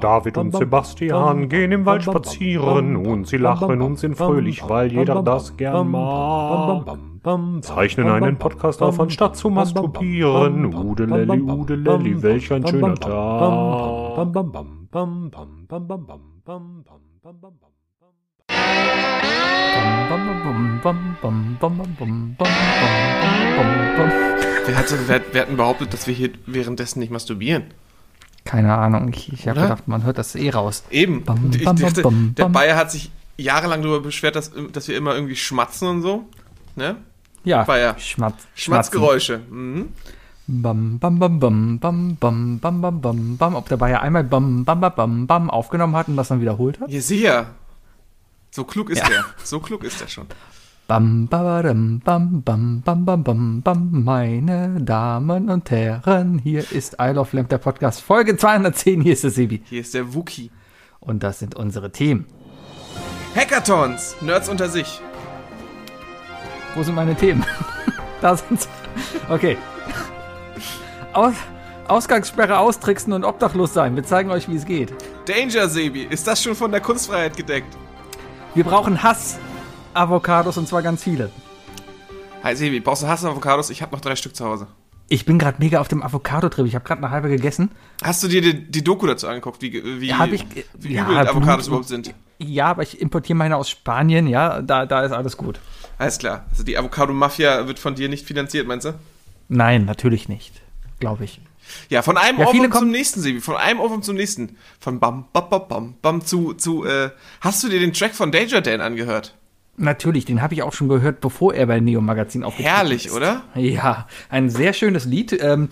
David und Sebastian gehen im Wald spazieren und sie lachen und sind fröhlich, weil jeder das gern mag. Zeichnen einen Podcast auf, anstatt zu masturbieren. Udelelli, udelelli, welch ein schöner Tag. Wer hat, wer, wer hat denn behauptet, dass wir hier währenddessen nicht masturbieren? Keine Ahnung. Ich, ich habe gedacht, man hört das eh raus. Eben. Bam, ich bam, dachte, bam, der. Bayer hat sich jahrelang darüber beschwert, dass, dass wir immer irgendwie schmatzen und so. Ne? Ja, Bayer. Schmatz, Schmatzgeräusche. Mhm. Bam, bam, bam, bam, bam, bam, bam, bam, bam, bam. Ob der Bayer einmal bam, bam, bam, bam, bam aufgenommen hat und das dann wiederholt hat? Ja, sicher. So klug ist Ja. der. So klug ist der schon. Bam, babadam, bam, bam, bam, bam, bam, bam, meine Damen und Herren, hier ist Isle of Lamp, der Podcast, Folge 210, hier ist der Sebi. Hier ist der Wookie. Und das sind unsere Themen. Hackathons. Nerds unter sich. Wo sind meine Themen? da sind sie. Okay. Aus, Ausgangssperre austricksen und obdachlos sein. Wir zeigen euch, wie es geht. Danger, Sebi. Ist das schon von der Kunstfreiheit gedeckt? Wir brauchen Hass-Avocados und zwar ganz viele. Hi, Sebi. Brauchst du Hass-Avocados? Ich habe noch drei Stück zu Hause. Ich bin gerade mega auf dem Avocado-Trip. Ich habe gerade eine halbe gegessen. Hast du dir die, die Doku dazu angeguckt, wie, wie, ich- wie ja, übel Avocados Blut- überhaupt sind? Ja, aber ich importiere meine aus Spanien. Ja, da, da ist alles gut. Alles klar. Also die Avocado-Mafia wird von dir nicht finanziert, meinst du? Nein, natürlich nicht. Glaube ich. Ja, von einem Ja, Ohrwurm zum nächsten, Sebi. Von einem Ohrwurm zum nächsten. Von bam, bam, bam, bam, bam zu, zu, äh, hast du dir den Track von Danger Dan angehört? Natürlich, den habe ich auch schon gehört, bevor er bei Neo Magazin aufgetreten Herrlich, ist. oder? Ja, ein sehr schönes Lied. Ähm,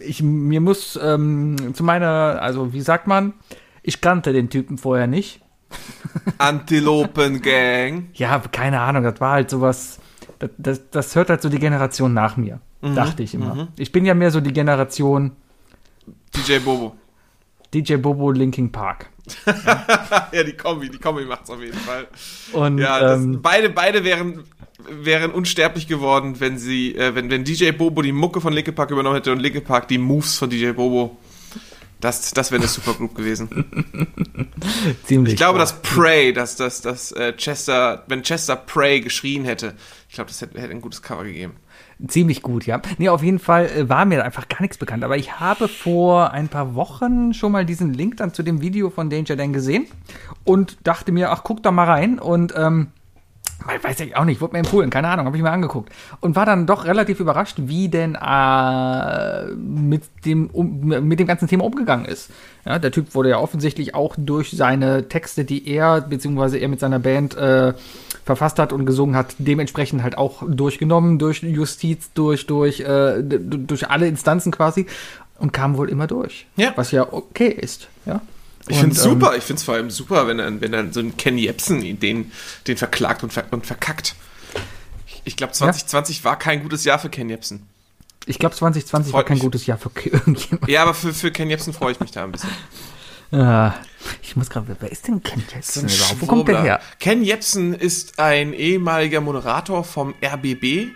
ich, mir muss ähm, zu meiner, also wie sagt man, ich kannte den Typen vorher nicht. Antilopen Gang. Ja, keine Ahnung, das war halt sowas, das, das, das hört halt so die Generation nach mir, Mhm, dachte ich immer. Ich bin ja mehr so die Generation DJ Bobo. DJ Bobo Linking Park. ja, die Kombi, die Kombi macht's auf jeden Fall. Und Ja, das, ähm, beide, beide wären, wären unsterblich geworden, wenn sie, äh, wenn, wenn DJ Bobo die Mucke von Linke Park übernommen hätte und Linke Park die Moves von DJ Bobo. Das, das wäre eine Supergroup gewesen. ziemlich. Ich glaube, klar. dass Prey, dass, dass, dass äh, Chester, wenn Chester Prey geschrien hätte, ich glaube, das hätte, hätte ein gutes Cover gegeben. Ziemlich gut, ja. Nee, auf jeden Fall äh, war mir einfach gar nichts bekannt. Aber ich habe vor ein paar Wochen schon mal diesen Link dann zu dem Video von Danger Dan gesehen und dachte mir, ach, guck da mal rein. Und, ähm, weiß ich auch nicht, wurde mir empfohlen, keine Ahnung, habe ich mir angeguckt. Und war dann doch relativ überrascht, wie denn äh, mit, dem, um, mit dem ganzen Thema umgegangen ist. Ja, der Typ wurde ja offensichtlich auch durch seine Texte, die er, beziehungsweise er mit seiner Band äh, verfasst hat und gesungen hat, dementsprechend halt auch durchgenommen, durch Justiz, durch, durch, äh, durch alle Instanzen quasi und kam wohl immer durch. Ja. Was ja okay ist, ja. Ich finde es ähm, super. Ich finde es vor allem super, wenn dann, wenn dann so ein Ken Jebsen den, den verklagt und, ver und verkackt. Ich, ich glaube, 2020 war kein gutes Jahr für Ken Jebsen. Ich glaube, 2020 war Freut kein mich. gutes Jahr für irgendjemand. Ja, aber für, für Ken Jebsen freue ich mich da ein bisschen. Ah, ich muss gerade, wer ist denn Ken So ein überhaupt? Wo kommt der her? Ken Jebsen ist ein ehemaliger Moderator vom RBB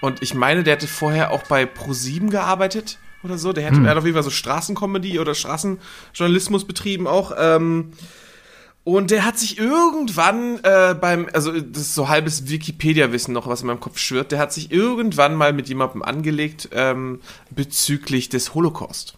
und ich meine, der hatte vorher auch bei Pro7 gearbeitet oder so. Der, Hm. hatte, er hat auf jeden Fall so Straßencomedy oder Straßenjournalismus betrieben auch. Ähm, und der hat sich irgendwann äh, beim, also das ist so halbes Wikipedia-Wissen noch, was in meinem Kopf schwirrt, der hat sich irgendwann mal mit jemandem angelegt ähm, bezüglich des Holocaust.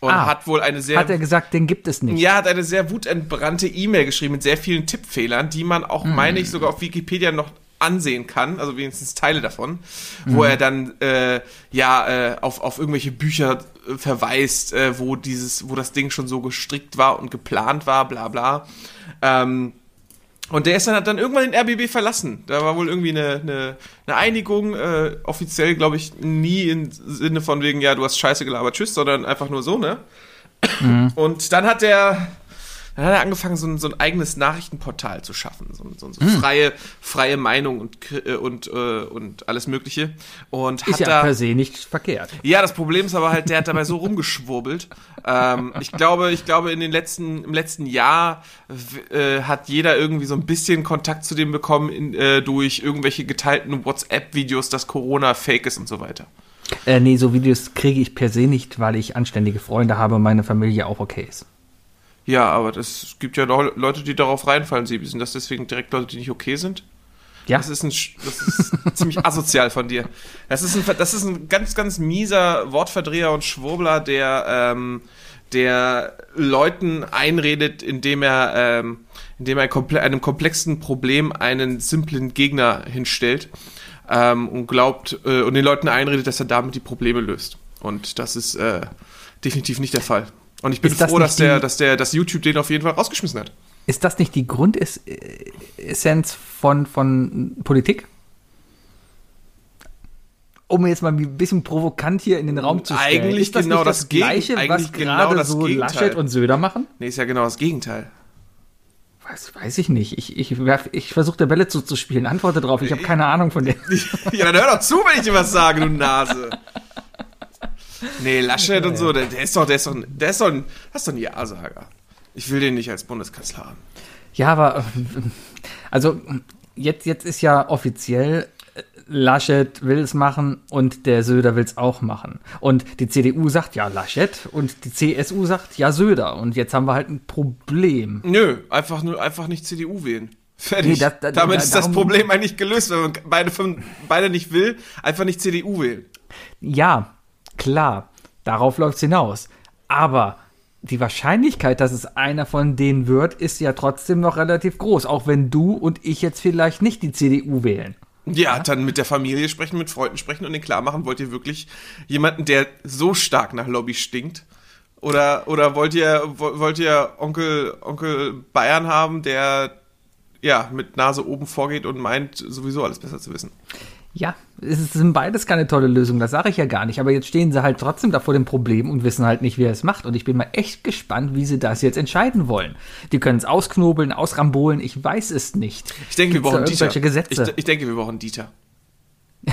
Und Ah. hat wohl eine sehr Hat er gesagt, den gibt es nicht. ja, hat eine sehr wutentbrannte E-Mail geschrieben mit sehr vielen Tippfehlern, die man auch, meine ich, sogar auf Wikipedia noch ansehen kann, also wenigstens Teile davon, wo er dann äh, ja äh, auf, auf irgendwelche Bücher äh, verweist, äh, wo dieses, wo das Ding schon so gestrickt war und geplant war, bla bla. Ähm, und der ist dann, hat dann irgendwann den RBB verlassen. Da war wohl irgendwie eine, eine, eine Einigung, äh, offiziell, glaube ich, nie im Sinne von wegen, ja, du hast Scheiße gelabert, tschüss, sondern einfach nur so, ne? Und dann hat er, dann hat er angefangen, so ein, so ein eigenes Nachrichtenportal zu schaffen. So, so, so freie, freie Meinung und, äh, und, äh, und alles Mögliche. Und hat Ist ja da. per se nicht verkehrt. Ja, das Problem ist aber halt, der hat dabei so rumgeschwurbelt. Ähm, ich glaube, ich glaube, in den letzten, im letzten Jahr äh, hat jeder irgendwie so ein bisschen Kontakt zu dem bekommen in, äh, durch irgendwelche geteilten WhatsApp-Videos, dass Corona fake ist und so weiter. Äh, nee, so Videos kriege ich per se nicht, weil ich anständige Freunde habe und meine Familie auch okay ist. Ja, aber das gibt ja Leute, die darauf reinfallen, Sie. Sind das deswegen direkt Leute, die nicht okay sind? Ja. Das ist, ein, das ist ziemlich asozial von dir. Das ist, ein, das ist ein ganz, ganz mieser Wortverdreher und Schwurbler, der, ähm, der Leuten einredet, indem er, ähm, indem er komple einem komplexen Problem einen simplen Gegner hinstellt ähm, und glaubt äh, und den Leuten einredet, dass er damit die Probleme löst. Und das ist äh, definitiv nicht der Fall. Und ich bin das froh, dass der, dass der, dass YouTube den auf jeden Fall rausgeschmissen hat. Ist das nicht die Grundessenz von, von Politik? Um jetzt mal ein bisschen provokant hier in den Raum zu stellen. Eigentlich ist das genau das das Gegen- Gleiche, eigentlich was genau gerade das so Gegenteil. Laschet und Söder machen? Nee, ist ja genau das Gegenteil. Weiß, weiß ich nicht. Ich, ich, werf- ich versuche der Bälle zuzuspielen. Antworte drauf. Ich habe keine Ahnung von dem. ja, dann hör doch zu, wenn ich dir was sage, du Nase. Nee, Laschet und so, der, der ist doch, der ist doch, der ist doch ein, das ist doch ein Ja-Sager. Ich will den nicht als Bundeskanzler haben. Ja, aber also jetzt, jetzt ist ja offiziell, Laschet will es machen und der Söder will es auch machen. Und die CDU sagt ja Laschet und die CSU sagt ja Söder. Und jetzt haben wir halt ein Problem. Nö, einfach nur, einfach nicht CDU wählen. Fertig. Nee, das- da- Damit da- ist das Problem eigentlich gelöst, wenn man beide, von, beide nicht will, einfach nicht CDU wählen. Ja, klar, darauf läuft es hinaus. Aber die Wahrscheinlichkeit, dass es einer von denen wird, ist ja trotzdem noch relativ groß. Auch wenn du und ich jetzt vielleicht nicht die CDU wählen. Ja, dann mit der Familie sprechen, mit Freunden sprechen und den klar machen, wollt ihr wirklich jemanden, der so stark nach Lobby stinkt? Oder, oder wollt ihr, wo- wollt ihr Onkel, Onkel Bayern haben, der ja mit Nase oben vorgeht und meint, sowieso alles besser zu wissen? Ja, es sind beides keine tolle Lösung, das sage ich ja gar nicht. Aber jetzt stehen sie halt trotzdem da vor dem Problem und wissen halt nicht, wer es macht. Und ich bin mal echt gespannt, wie sie das jetzt entscheiden wollen. Die können es ausknobeln, ausrambolen, ich weiß es nicht. Ich denke, wir Gibt's da brauchen Dieter. Gesetze, Ich, ich denke, wir brauchen Dieter.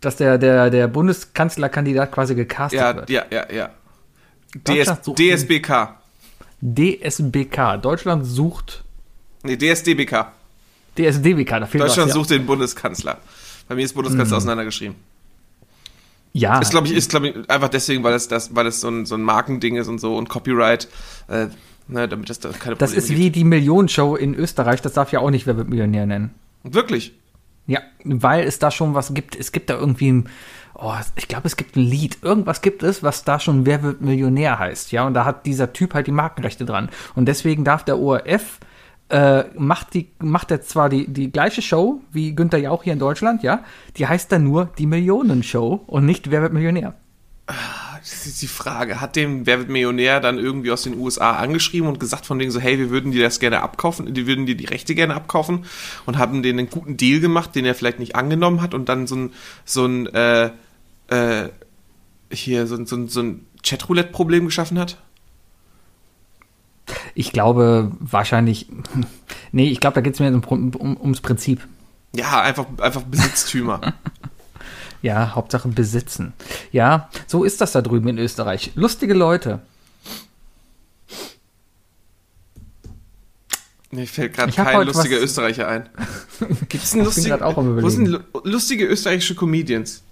dass der, der, der Bundeskanzlerkandidat quasi gecastet Ja, wird. ja, ja, ja. DS, DSBK. DSBK, Deutschland sucht Nee, DSDBK. DSDBK, da fehlt Deutschland was, ja. Sucht den Bundeskanzler. Bei mir ist Bundeskanzler auseinandergeschrieben. Ja, Ist, glaube ich, ist, glaube ich, einfach deswegen, weil es, das, weil es so ein, so ein Markending ist und so und Copyright, äh, ne, damit das da keine das ist wie die Millionenshow in Österreich, das darf ja auch nicht Wer wird Millionär nennen. gibt. Wirklich. Ja, weil es da schon was gibt. Es gibt da irgendwie ein, oh, ich glaube, es gibt ein Lied. Irgendwas gibt es, was da schon Wer wird Millionär heißt. Ja, und da hat dieser Typ halt die Markenrechte dran. Und deswegen darf der ORF, äh, macht, die, macht er zwar die, die gleiche Show wie Günther Jauch hier in Deutschland, ja, die heißt dann nur die Millionenshow und nicht Wer wird Millionär. Das ist die Frage. Hat dem Wer wird Millionär dann irgendwie aus den USA angeschrieben und gesagt von denen so, hey, wir würden dir das gerne abkaufen, die würden dir die Rechte gerne abkaufen und haben denen einen guten Deal gemacht, den er vielleicht nicht angenommen hat und dann so ein, so ein, äh, äh, hier, so ein, so ein, so ein Chatroulette-Problem geschaffen hat? Ich glaube wahrscheinlich, nee, ich glaube, da geht es mir um, um, ums Prinzip. Ja, einfach, einfach Besitztümer. Ja, Hauptsache besitzen. Ja, so ist das da drüben in Österreich. Lustige Leute. Mir fällt gerade kein lustiger Österreicher ein. Gibt's einen lustigen, auch am wo sind lustige österreichische Comedians?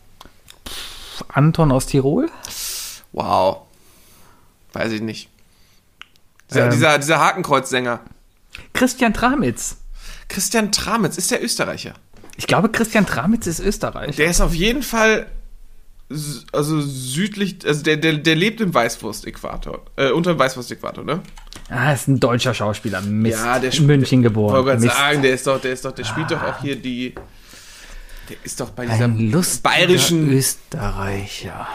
Anton aus Tirol? Wow. Weiß ich nicht. Dieser, Ähm. dieser, dieser Hakenkreuzsänger. Christian Tramitz. Christian Tramitz ist der Österreicher. Ich glaube, Christian Tramitz ist Österreich. Der ist auf jeden Fall also südlich, also der, der, der lebt im Weißwurst-Äquator, äh, unter dem Weißwurst-Äquator, ne? Ah, ist ein deutscher Schauspieler. Mist. Ja, der in München Ich geboren. wollte gerade Mist. sagen, der ist doch, der ist doch, der spielt doch auch hier die, der ist doch bei dieser bayerischen, Österreicher.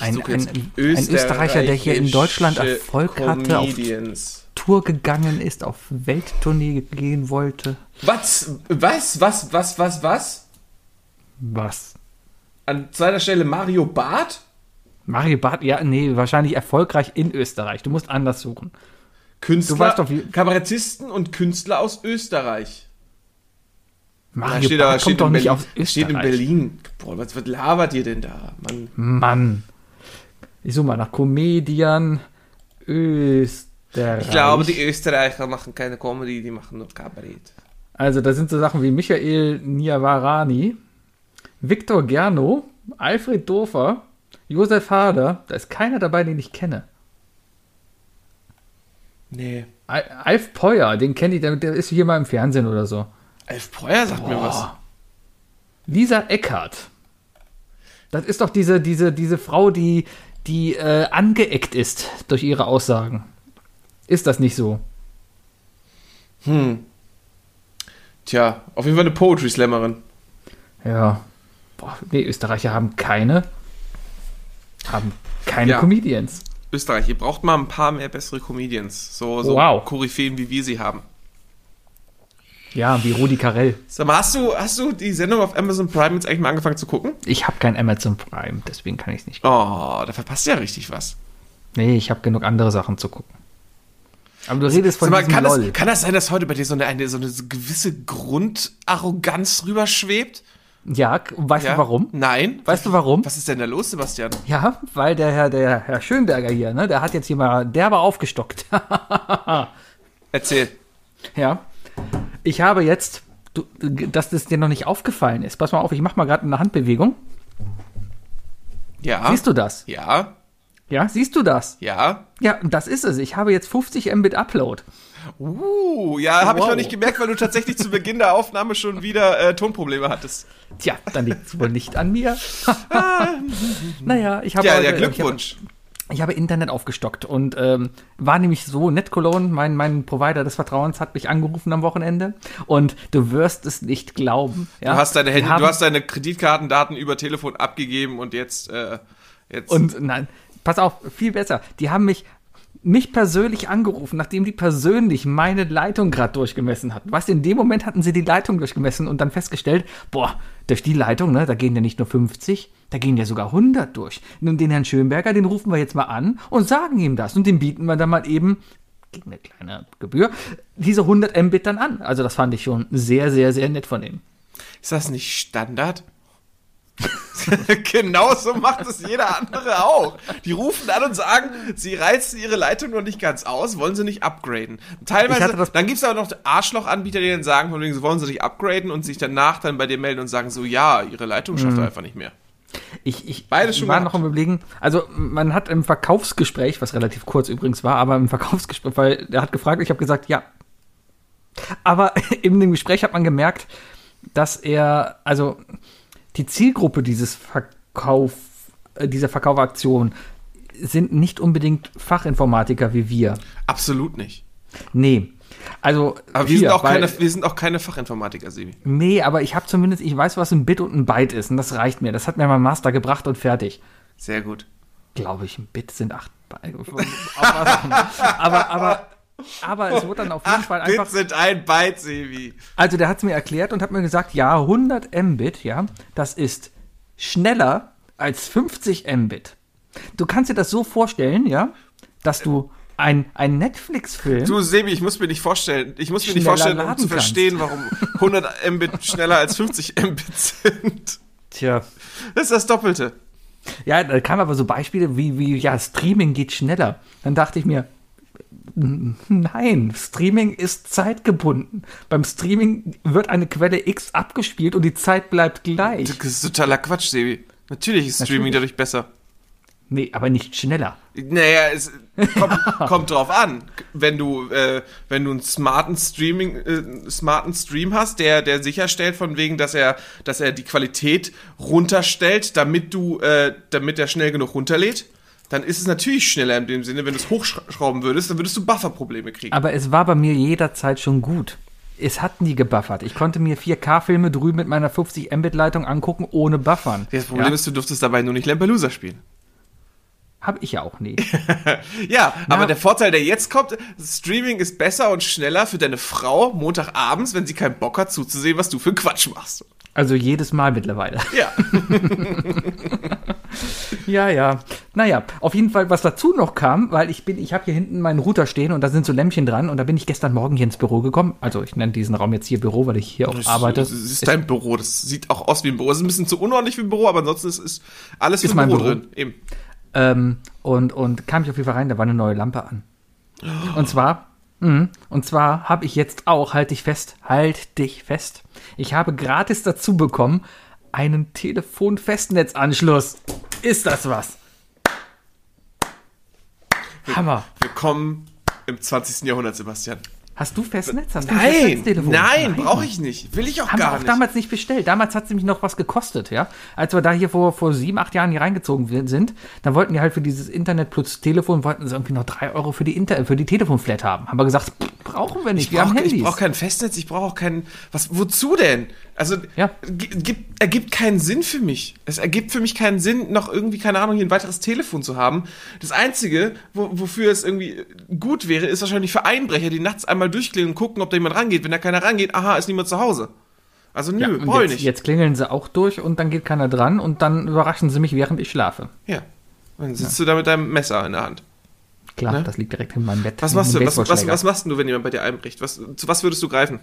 Ein, ein, ein Österreicher, der hier in Deutschland Erfolg hatte, auf. Tour gegangen ist, auf Welttournee gehen wollte. Was, was, was, was, was, was? Was? An zweiter Stelle Mario Barth? Mario Barth, ja, nee, wahrscheinlich erfolgreich in Österreich. Du musst anders suchen. Künstler, Du weißt doch, wie- Kabarettisten und Künstler aus Österreich. Mario steht, da, Barth steht, kommt doch in nicht Berlin, aus Österreich. steht in Berlin. Boah, was, was labert ihr denn da? Mann. Mann. Ich suche mal nach Comedian Österreich. Ich glaube, die Österreicher machen keine Comedy, die machen nur Kabarett. Also, da sind so Sachen wie Michael Niavarani, Viktor Gerno, Alfred Dofer, Josef Hader, da ist keiner dabei, den ich kenne. Nee. Al Alf Peuer, den kenne ich, der, der ist hier mal im Fernsehen oder so. Elf Breuer sagt mir was. Lisa Eckert. Das ist doch diese, diese, diese Frau, die, die äh, angeeckt ist durch ihre Aussagen. Ist das nicht so? Tja, auf jeden Fall eine Poetry Slammerin. Ja. Boah, nee, Österreicher haben keine. Haben keine Ja. Comedians. Österreich, ihr braucht mal ein paar mehr bessere Comedians. So, so Wow. Koryphäen, wie wir sie haben. Ja, wie Rudi Carell. Sag mal, hast du, hast du die Sendung auf Amazon Prime jetzt eigentlich mal angefangen zu gucken? Ich habe kein Amazon Prime, deswegen kann ich es nicht. Oh, da verpasst du ja richtig was. Nee, ich habe genug andere Sachen zu gucken. Aber du redest von mal, kann, LOL. das, kann das sein, dass heute bei dir so eine, eine, so eine gewisse Grundarroganz rüberschwebt? ja, weißt Ja? du warum? Nein. Weißt du warum? Was ist denn da los, Sebastian? Ja, weil der Herr, der Herr Schönberger hier, ne, der hat jetzt hier mal derbe aufgestockt. Erzähl. ja. Ich habe jetzt, du, dass das dir noch nicht aufgefallen ist. Pass mal auf, ich mach mal gerade eine Handbewegung. Ja. Siehst du das? Ja, Ja, siehst du das? ja. Ja, und das ist es. Ich habe jetzt 50 Mbit Upload. Uh, ja, habe ich Wow. noch nicht gemerkt, weil du tatsächlich zu Beginn der Aufnahme schon wieder äh, Tonprobleme hattest. Tja, dann liegt es wohl nicht an mir. naja, ich habe Ja, heute- der Glückwunsch. Ich habe, ich habe Internet aufgestockt und ähm, war nämlich so, NetCologne, mein, mein Provider des Vertrauens, hat mich angerufen am Wochenende und du wirst es nicht glauben. Ja? Du hast deine Handy, du hast deine Kreditkartendaten über Telefon abgegeben und jetzt, äh, jetzt. Und nein, pass auf, viel besser. Die haben mich mich persönlich angerufen, nachdem die persönlich meine Leitung gerade durchgemessen hatten. Weißt du, in dem Moment hatten sie die Leitung durchgemessen und dann festgestellt, boah, durch die Leitung, ne, da gehen ja nicht nur 50, da gehen ja sogar 100 durch. Und den Herrn Schönberger, den rufen wir jetzt mal an und sagen ihm das und dem bieten wir dann mal eben gegen eine kleine Gebühr diese 100 Mbit dann an. Also das fand ich schon sehr, sehr, sehr nett von ihm. ist das nicht Standard? Genauso macht es jeder andere auch. Die rufen an und sagen, sie reizen ihre Leitung noch nicht ganz aus, wollen sie nicht upgraden. Teilweise, dann gibt es aber noch Arschloch-Anbieter, die dann sagen, von wegen, sie wollen sie nicht upgraden und sich danach dann bei dir melden und sagen so, ja, ihre Leitung schafft Mhm. einfach nicht mehr. Ich, ich Beides schon war gehabt. noch am überlegen, also man hat im Verkaufsgespräch, was relativ kurz übrigens war, aber im Verkaufsgespräch, weil er hat gefragt, ich habe gesagt, ja. Aber in dem Gespräch hat man gemerkt, dass er, also die Zielgruppe dieses Verkauf, äh, dieser Verkaufaktion sind nicht unbedingt Fachinformatiker wie wir. Absolut nicht. Nee. Also, Aber wir, hier, sind, auch weil- keine, wir sind auch keine Fachinformatiker, Sebi. Nee, aber ich habe zumindest, ich weiß, was ein Bit und ein Byte ist und das reicht mir. Das hat mir mein Master gebracht und fertig. Sehr gut. glaube ich, ein Bit sind acht Byte. aber, aber, aber es wird dann auf jeden Fall einfach. Bit sind ein Byte, Sebi. Also der hat es mir erklärt und hat mir gesagt, ja, 100 Mbit, ja, das ist schneller als 50 Mbit. Du kannst dir das so vorstellen, ja, dass du ein, ein Netflix-Film. Du, Sebi, ich muss mir nicht vorstellen, ich muss mir nicht vorstellen, um zu kannst. verstehen, warum 100 Mbit schneller als 50 Mbit sind. Tja. Das ist das Doppelte. Ja, da kamen aber so Beispiele wie, wie, ja, Streaming geht schneller. Dann dachte ich mir, nein, Streaming ist zeitgebunden. Beim Streaming wird eine Quelle X abgespielt und die Zeit bleibt gleich. Das ist totaler Quatsch, Sebi. Natürlich ist Streaming Natürlich. dadurch besser. Nee, aber nicht schneller. Naja, es kommt, kommt drauf an. Wenn du, äh, wenn du einen smarten Streaming, äh, smarten Stream hast, der, der sicherstellt von wegen, dass er, dass er die Qualität runterstellt, damit du, äh, damit er schnell genug runterlädt, dann ist es natürlich schneller in dem Sinne. Wenn du es hochschrauben würdest, dann würdest du Bufferprobleme kriegen. Aber es war bei mir jederzeit schon gut. Es hat nie gebuffert. Ich konnte mir 4K-Filme drüben mit meiner 50 Mbit-Leitung angucken, ohne buffern. Das Problem ja? ist, du durftest dabei nur nicht Lampelusa spielen. Hab ich ja auch nie. Ja, aber der Vorteil, der jetzt kommt, Streaming ist besser und schneller für deine Frau Montagabends, wenn sie keinen Bock hat zuzusehen, was du für Quatsch machst. Also jedes Mal mittlerweile. Ja. Ja, ja. Naja, auf jeden Fall, was dazu noch kam, weil ich bin, ich habe hier hinten meinen Router stehen und da sind so Lämpchen dran und da bin ich gestern Morgen hier ins Büro gekommen. Also ich nenne diesen Raum jetzt hier Büro, weil ich hier auch arbeite. Das ist dein Büro. Das sieht auch aus wie ein Büro. Es ist ein bisschen zu unordentlich wie ein Büro, aber ansonsten ist, ist alles Ist mein Büro, Büro. drin. Eben. Ähm, und, und kam ich auf jeden Fall rein, da war eine neue Lampe an. Und zwar, mh, und zwar habe ich jetzt auch, halt dich fest, halt dich fest. Ich habe gratis dazu bekommen einen Telefon-Festnetzanschluss. Ist das was? Hammer. Willkommen im 20. Jahrhundert, Sebastian. Hast du Festnetz? Hast du ein Nein, nein, brauche ich nicht. Will ich auch Haben wir gar auch nicht. damals nicht bestellt. Damals hat es nämlich noch was gekostet, ja. Als wir da hier vor, vor sieben, acht Jahren hier reingezogen sind, dann wollten die halt für dieses Internet plus Telefon, wollten sie irgendwie noch drei Euro für die, Inter für die Telefonflat haben. Haben wir gesagt, pff, brauchen wir nicht, Ich wir haben brauche Handys. brauch kein Festnetz, ich brauche auch kein. Was, wozu denn? Also, Ja. gi- gibt, ergibt keinen Sinn für mich. Es ergibt für mich keinen Sinn, noch irgendwie, keine Ahnung, hier ein weiteres Telefon zu haben. Das Einzige, wo, wofür es irgendwie gut wäre, ist wahrscheinlich für Einbrecher, die nachts einmal durchklingeln und gucken, ob da jemand rangeht. Wenn da keiner rangeht, aha, ist niemand zu Hause. Also, ja, nö, und brauche ich jetzt, nicht. jetzt klingeln sie auch durch und dann geht keiner dran und dann überraschen sie mich, während ich schlafe. Ja. Dann sitzt du da mit deinem Messer in der Hand. Klar, Ne? das liegt direkt in meinem Bett. Was machst du? Was, was, was machst du, wenn jemand bei dir einbricht? Was, zu was würdest du greifen?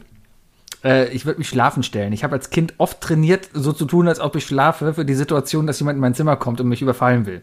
Äh, ich würde mich schlafen stellen. Ich habe als Kind oft trainiert, so zu tun, als ob ich schlafe, für die Situation, dass jemand in mein Zimmer kommt und mich überfallen will.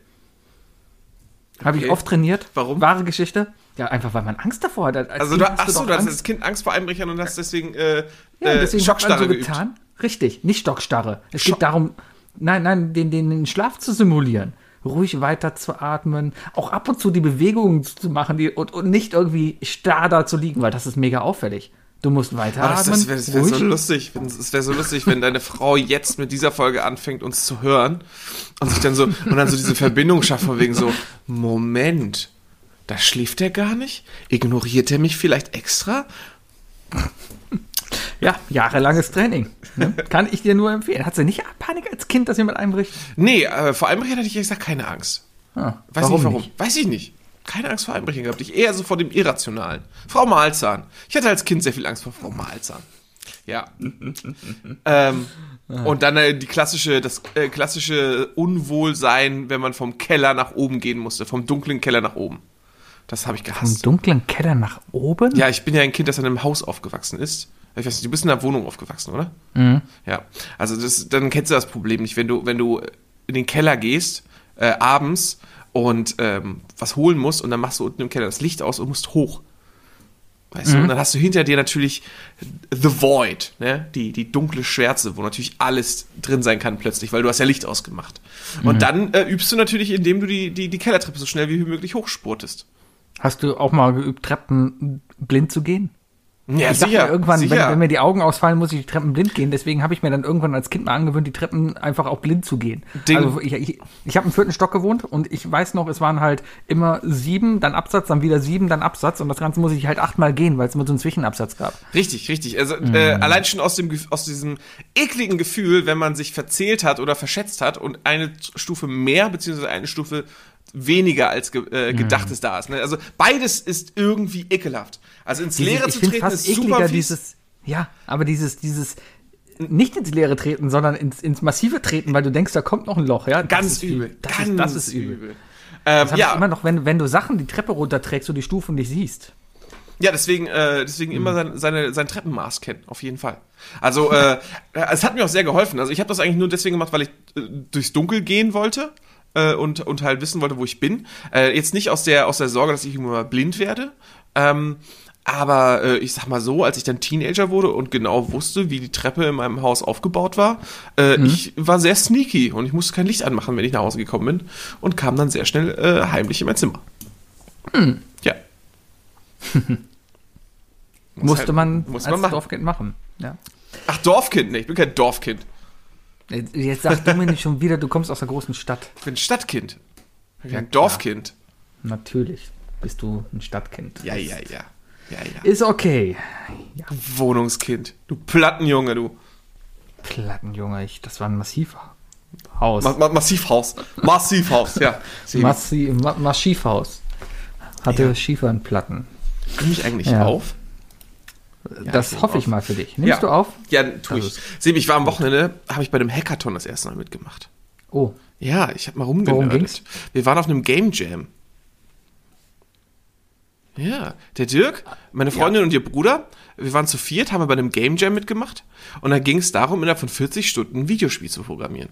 Habe ich Okay. oft trainiert. Warum? Wahre Geschichte. Ja, einfach weil man Angst davor hat. Als Also, Kind du, hast ach so, du hast als Kind Angst vor Einbrechern und hast deswegen, äh, Ja, äh, deswegen Schockstarre so geübt. getan. Richtig, nicht Stockstarre. Es Schock- geht darum, nein, nein, den, den, den Schlaf zu simulieren. Ruhig weiter zu atmen, auch ab und zu die Bewegungen zu machen die, und, und nicht irgendwie starr da zu liegen, weil das ist mega auffällig. Du musst weiter Oh, das das wäre das wär so lustig. wenn- Es wäre so lustig, wenn deine Frau jetzt mit dieser Folge anfängt, uns zu hören und sich dann so und dann so diese Verbindung schafft von wegen so Moment, da schläft er gar nicht? Ignoriert er mich vielleicht extra? Ja, jahrelanges Training. Ne? Kann ich dir nur empfehlen. Hat sie nicht Panik als Kind, dass jemand einbricht? Nee, äh, vor Einbrechern hatte ich ehrlich gesagt keine Angst. Ah, Weiß nicht warum. Weiß ich nicht. Keine Angst vor Einbrechern gehabt. Ich eher so vor dem Irrationalen. Frau Malzahn. Ich hatte als Kind sehr viel Angst vor Frau Malzahn. Ja. ähm, und dann äh, die klassische, das äh, klassische Unwohlsein, wenn man vom Keller nach oben gehen musste, vom dunklen Keller nach oben. Das habe ich gehasst. dunklen Keller nach oben? Ja, ich bin ja ein Kind, das in einem Haus aufgewachsen ist. Ich weiß nicht, du bist in einer Wohnung aufgewachsen, oder? Mhm. Ja. Also das, dann kennst du das Problem nicht, wenn du, wenn du in den Keller gehst, äh, abends und ähm, was holen musst und dann machst du unten im Keller das Licht aus und musst hoch. Weißt du, und dann hast du hinter dir natürlich The Void, ne? die, die dunkle Schwärze, wo natürlich alles drin sein kann plötzlich, weil du hast ja Licht ausgemacht. Und dann äh, übst du natürlich, indem du die, die, die Kellertreppe so schnell wie möglich hochspurtest. Hast du auch mal geübt, Treppen blind zu gehen? Ja, ich dachte mir irgendwann, wenn, wenn mir die Augen ausfallen, muss ich die Treppen blind gehen. Deswegen habe ich mir dann irgendwann als Kind mal angewöhnt, die Treppen einfach auch blind zu gehen. Ding. Also ich, ich, ich habe im vierten Stock gewohnt und ich weiß noch, es waren halt immer sieben, dann Absatz, dann wieder sieben, dann Absatz und das Ganze muss ich halt achtmal gehen, weil es immer so einen Zwischenabsatz gab. Richtig, richtig. Also äh, allein schon aus dem aus diesem ekligen Gefühl, wenn man sich verzählt hat oder verschätzt hat und eine Stufe mehr beziehungsweise eine Stufe weniger als ge äh, gedacht ist da ist. Ne? Also beides ist irgendwie ekelhaft. Also ins Dieses- Leere zu treten ist super fies. dieses, ja, aber dieses, dieses nicht ins Leere treten, sondern ins, ins Massive treten, weil du denkst, da kommt noch ein Loch, ja? Ganz übel. Das, ganz ist, das ist übel. Ähm, Das ja, immer noch, wenn, wenn du Sachen die Treppe runterträgst und die Stufen nicht siehst. Ja, deswegen, äh, deswegen immer sein, seine, sein Treppenmaß kennen, auf jeden Fall. Also, äh, es hat mir auch sehr geholfen. Also, ich habe das eigentlich nur deswegen gemacht, weil ich äh, durchs Dunkel gehen wollte äh, und, und halt wissen wollte, wo ich bin. Äh, jetzt nicht aus der, aus der Sorge, dass ich irgendwann mal blind werde. Ähm, aber äh, ich sag mal so, als ich dann Teenager wurde und genau wusste, wie die Treppe in meinem Haus aufgebaut war, äh, ich war sehr sneaky und ich musste kein Licht anmachen, wenn ich nach Hause gekommen bin und kam dann sehr schnell äh, heimlich in mein Zimmer. Ja. Muss Musste halt- man muss als man machen. Dorfkind machen. Ja. Ach, Dorfkind, ne, ich bin kein Dorfkind. Jetzt jetzt sag du mir nicht schon wieder, du kommst aus der großen Stadt. Ich bin ein Stadtkind. Ich bin Ja, ein. Dorfkind. Natürlich bist du ein Stadtkind. Ja, ja, ja. Ja, ja. Ist okay. Wohnungskind. Du Plattenjunge, du. Plattenjunge, ich, das war ein massiver Haus. Ma ma Massivhaus. Massivhaus, ja. Massi Ma Massivhaus. Hatte Ja. Schieferplatten. Nimm mich eigentlich Ja. das hoffe ich mal für dich. Nimmst Ja. du auf? Ja, tu Also ich. Sebi, ich war am Wochenende, habe ich bei dem Hackathon das erste Mal mitgemacht. Oh, Ja, ich habe mal Worum rumgenördet. ging's? Wir waren auf einem Game Jam. Ja, der Dirk, meine Freundin und ihr Bruder, wir waren zu viert, haben wir bei einem Game Jam mitgemacht und da ging es darum, innerhalb von 40 Stunden ein Videospiel zu programmieren.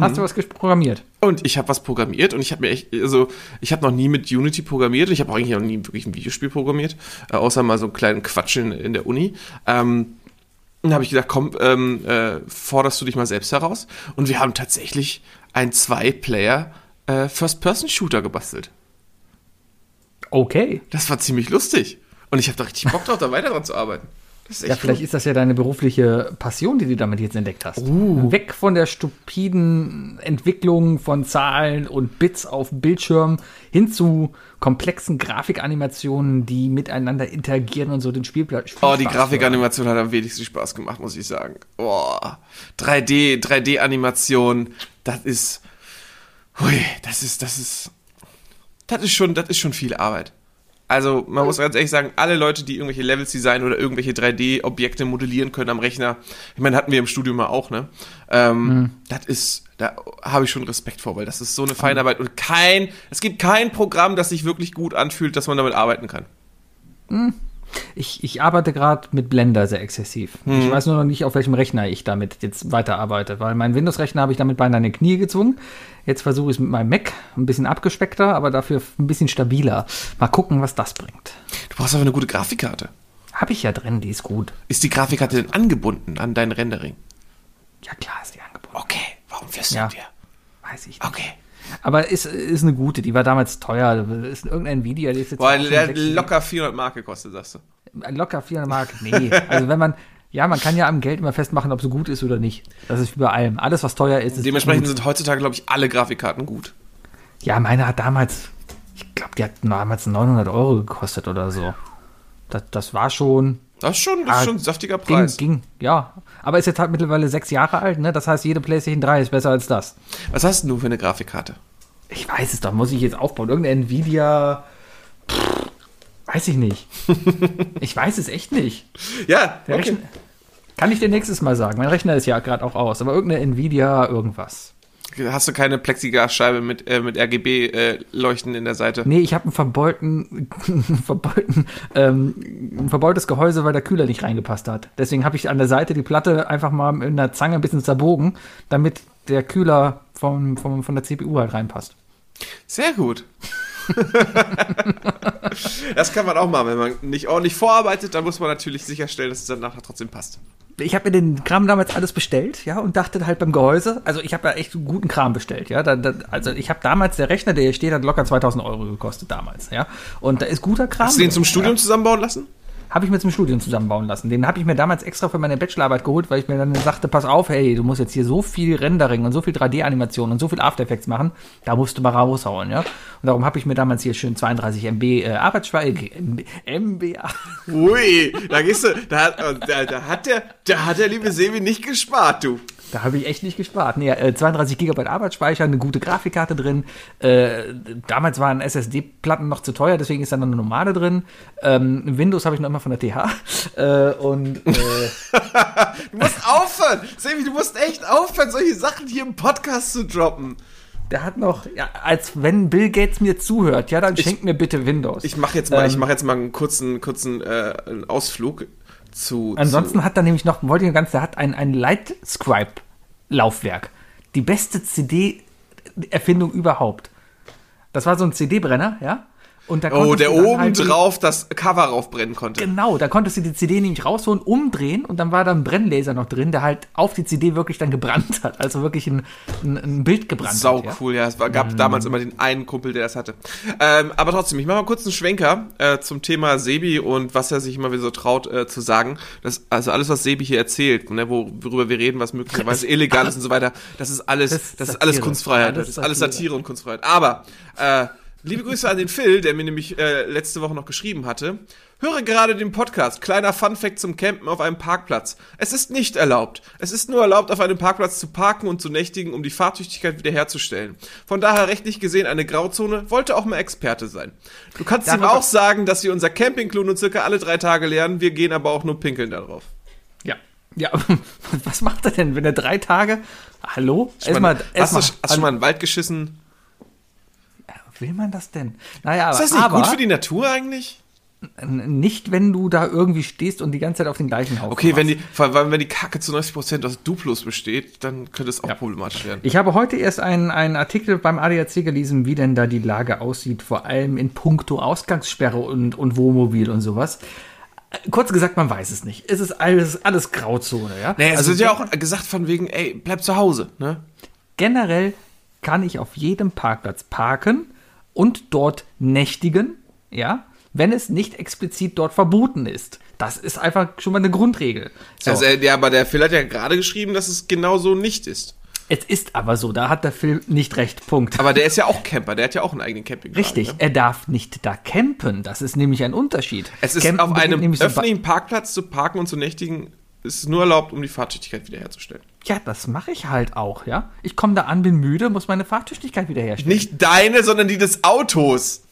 Hast du was programmiert? Und ich habe was programmiert und ich habe mir echt, also ich habe noch nie mit Unity programmiert ich habe auch eigentlich noch nie wirklich ein Videospiel programmiert, äh, außer mal so einen kleinen Quatsch in, in der Uni. Ähm, dann habe ich gedacht, komm, ähm, äh, forderst du dich mal selbst heraus? Und wir haben tatsächlich ein Zwei-Player äh, First-Person-Shooter gebastelt. Okay. Das war ziemlich lustig. Und ich habe da richtig Bock drauf, da weiter dran zu arbeiten. Ja, vielleicht cool. ist das ja deine berufliche Passion, die du damit jetzt entdeckt hast. Weg von der stupiden Entwicklung von Zahlen und Bits auf Bildschirm hin zu komplexen Grafikanimationen, die miteinander interagieren und so den Spielplatz. Oh, die Grafikanimation hat am wenigsten Spaß gemacht, muss ich sagen. Oh, 3D, 3D-Animation, das ist, hui, das ist, das ist, das ist schon, das ist schon viel Arbeit. Also, man muss ganz ehrlich sagen, alle Leute, die irgendwelche Levels designen oder irgendwelche 3D-Objekte modellieren können am Rechner, ich meine, hatten wir im Studium mal auch, ne? Ähm, Das ist, da habe ich schon Respekt vor, weil das ist so eine Feinarbeit und kein, es gibt kein Programm, das sich wirklich gut anfühlt, dass man damit arbeiten kann. Ich, ich arbeite gerade mit Blender sehr exzessiv. Ich weiß nur noch nicht, auf welchem Rechner ich damit jetzt weiterarbeite, weil mein Windows-Rechner habe ich damit beinahe in die Knie gezwungen. Jetzt versuche ich es mit meinem Mac, ein bisschen abgespeckter, aber dafür ein bisschen stabiler. Mal gucken, was das bringt. Du brauchst aber eine gute Grafikkarte. Habe ich ja drin, die ist gut. Ist die Grafikkarte denn angebunden an dein Rendering? Ja, klar ist die angeboten. Okay, warum flüstern Ja. wir? Weiß ich nicht. Okay. Aber ist, ist eine gute, die war damals teuer. Ist irgendein Nvidia, die ist jetzt Boah, der hat locker 400 Mark gekostet, sagst du. locker 400 Mark. Nee, also wenn man, ja, man kann ja am Geld immer festmachen, ob es gut ist oder nicht. Das ist wie bei allem. Alles, was teuer ist, ist Dementsprechend gut. sind heutzutage, glaube ich, alle Grafikkarten gut. Ja, meine hat damals, ich glaube, die hat damals 900 Euro gekostet oder so. Das, das war schon, Das ist schon, das ist Ah, schon ein saftiger ging, Preis. ging, ja. Aber ist jetzt halt mittlerweile sechs Jahre alt, ne? Das heißt, jede PlayStation 3 ist besser als das. Was hast denn du für eine Grafikkarte? Ich weiß es doch, muss ich jetzt aufbauen. Irgendeine Nvidia, pff, weiß ich nicht. ich weiß es echt nicht. Ja, okay. Rechner, kann ich dir nächstes Mal sagen. Mein Rechner ist ja gerade auch aus, aber irgendeine Nvidia, irgendwas. Hast du keine Plexiglasscheibe mit, äh, mit RGB-Leuchten in der Seite? Nee, ich habe einen verbeulten, verbeulten, ähm, ein verbeultes Gehäuse, weil der Kühler nicht reingepasst hat. Deswegen habe ich an der Seite die Platte einfach mal mit einer Zange ein bisschen zerbogen, damit der Kühler vom, vom, von der CPU halt reinpasst. Sehr gut. das kann man auch machen. Wenn man nicht ordentlich vorarbeitet, dann muss man natürlich sicherstellen, dass es dann nachher trotzdem passt. Ich habe mir den Kram damals alles bestellt, ja, und dachte halt beim Gehäuse, also ich habe ja echt guten Kram bestellt, ja. Da, da, also ich habe damals, der Rechner, der hier steht, hat locker 2000 Euro gekostet damals, ja. Und da ist guter Kram. Hast du den zum Studium zusammenbauen lassen? Habe ich mir zum Studium zusammenbauen lassen. Den habe ich mir damals extra für meine Bachelorarbeit geholt, weil ich mir dann sagte, pass auf, hey, du musst jetzt hier so viel Rendering und so viel 3D-Animation und so viel After Effects machen, da musst du mal raushauen, ja. Und darum habe ich mir damals hier schön 32 MB äh, Arbeitsspeicher, MB, MBA. Ui, da gehst du, da, hat- da, da hat der, da hat der liebe Sebi nicht gespart, du. Da habe ich echt nicht gespart. Nee, äh, 32 GB Arbeitsspeicher, eine gute Grafikkarte drin. Äh, damals waren SSD-Platten noch zu teuer, deswegen ist da noch eine normale drin. Ähm, Windows habe ich noch immer von der TH. Äh, und äh, Du musst aufhören. Sebi, du musst echt aufhören, solche Sachen hier im Podcast zu droppen. der hat noch, ja, als wenn Bill Gates mir zuhört, ja, dann schenkt mir bitte Windows. Ich mache jetzt mal, ich Ähm, mache jetzt mal einen kurzen, kurzen äh, Ausflug zu. Ansonsten hat er nämlich noch, wollte ich ganz, der hat ein, ein Lightscribe-Laufwerk. Die beste CD-Erfindung überhaupt. Das war so ein CD-Brenner, ja? Und da oh, der oben halt drauf das Cover raufbrennen konnte. Genau, da konntest du die CD nämlich rausholen, umdrehen und dann war da ein Brennlaser noch drin, der halt auf die CD wirklich dann gebrannt hat. Also wirklich ein, ein, ein Bild gebrannt Sau hat. Ja? cool, ja. Es war, gab damals immer den einen Kumpel, der das hatte. Ähm, aber trotzdem, ich mache mal kurz einen Schwenker äh, zum Thema Sebi und was er sich immer wieder so traut äh, zu sagen. Das, also alles, was Sebi hier erzählt, ne, wo, worüber wir reden, was möglicherweise illegal ist und so weiter, das ist alles, das, Das ist alles. Kunstfreiheit. Das ist alles Satire. Satire und Kunstfreiheit. Aber äh, liebe Grüße an den Phil, der mir nämlich äh, letzte Woche noch geschrieben hatte. Höre gerade den Podcast. Kleiner Funfact zum Campen auf einem Parkplatz. Es ist nicht erlaubt. Es ist nur erlaubt, auf einem Parkplatz zu parken und zu nächtigen, um die Fahrtüchtigkeit wiederherzustellen. Von daher rechtlich gesehen eine Grauzone, wollte auch mal Experte sein. Du kannst ihm auch sagen, dass wir unser Campingklo nur circa alle drei Tage lernen. Wir gehen aber auch nur pinkeln darauf. Ja. Ja, was macht er denn, wenn er drei Tage. Hallo? Ich meine, hast, erstmal- du, hast du schon mal in den Wald geschissen? Will man das denn? Naja, aber, Ist das nicht aber gut für die Natur eigentlich? nicht, wenn du da irgendwie stehst und die ganze Zeit auf den gleichen Haufen Okay, wenn die, vor allem wenn die Kacke zu 90% aus Duplos besteht, dann könnte es auch Ja. problematisch werden. Ich habe heute erst einen, einen Artikel beim ADAC gelesen, wie denn da die Lage aussieht, vor allem in puncto Ausgangssperre und, und Wohnmobil und sowas. kurz gesagt, man weiß es nicht. Es ist alles, alles Grauzone, ja. Naja, also es wird ja auch gesagt von wegen, ey, bleib zu Hause, ne? generell kann ich auf jedem Parkplatz parken und dort nächtigen, ja, wenn es nicht explizit dort verboten ist. Das ist einfach schon mal eine Grundregel. So. Also, äh, ja, aber der Phil hat ja gerade geschrieben, dass es genau so nicht ist. es ist aber so, da hat der Film nicht recht. Punkt. Aber der ist ja auch Camper, der hat ja auch einen eigenen Campingwagen. Richtig, Ne? er darf nicht da campen. Das ist nämlich ein Unterschied. Es ist Campen auf einem öffentlichen Parkplatz zu parken und zu nächtigen, ist nur erlaubt, um die Fahrtüchtigkeit wiederherzustellen. Ja, das mache ich halt auch, ja. Ich komme da an, bin müde, muss meine Fahrtüchtigkeit wiederherstellen. Nicht deine, sondern die des Autos.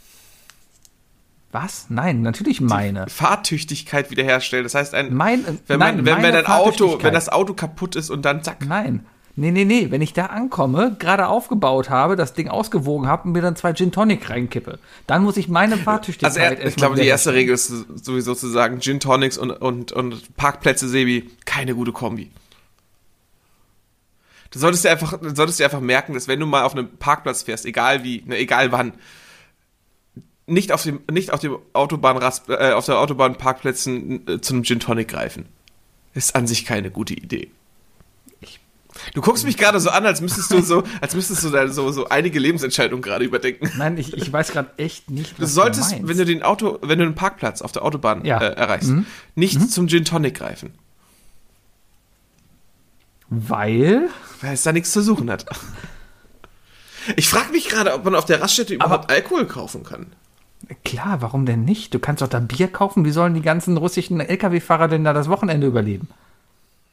Was? Nein, natürlich meine. Fahrtüchtigkeit wiederherstellen. Das heißt, ein, Mein- wenn, man, nein, wenn, wenn dein Auto, wenn das Auto kaputt ist und dann zack. Nein. Nee, nee, nee. Wenn ich da ankomme, gerade aufgebaut habe, das Ding ausgewogen habe und mir dann zwei Gin Tonic reinkippe, dann muss ich meine Fahrtüchtigkeit Also er, ich erstmal glaube, die erste. Regel ist sowieso zu sagen, Gin Tonics und, und, und Parkplätze, Sebi, keine gute Kombi. Du solltest dir einfach, solltest dir einfach merken, dass wenn du mal auf einem Parkplatz fährst, egal wie, ne, egal wann, nicht auf dem, nicht auf dem Autobahnrast, äh, auf der Autobahnparkplätzen äh, zu einem Gin Tonic greifen. Ist an sich keine gute Idee. Du guckst mich gerade so an, als müsstest du so, als müsstest du da so, so einige Lebensentscheidungen gerade überdenken. Nein, ich, ich weiß gerade echt nicht, Du was solltest, meinst. wenn du den Auto, wenn du den Parkplatz auf der Autobahn Ja. äh, erreichst, nicht zum Gin Tonic greifen, Weil? weil es da nichts zu suchen hat. Ich frage mich gerade, ob man auf der Raststätte überhaupt Alkohol kaufen kann. Klar, warum denn nicht? Du kannst doch da Bier kaufen. Wie sollen die ganzen russischen Lkw-Fahrer denn da das Wochenende überleben?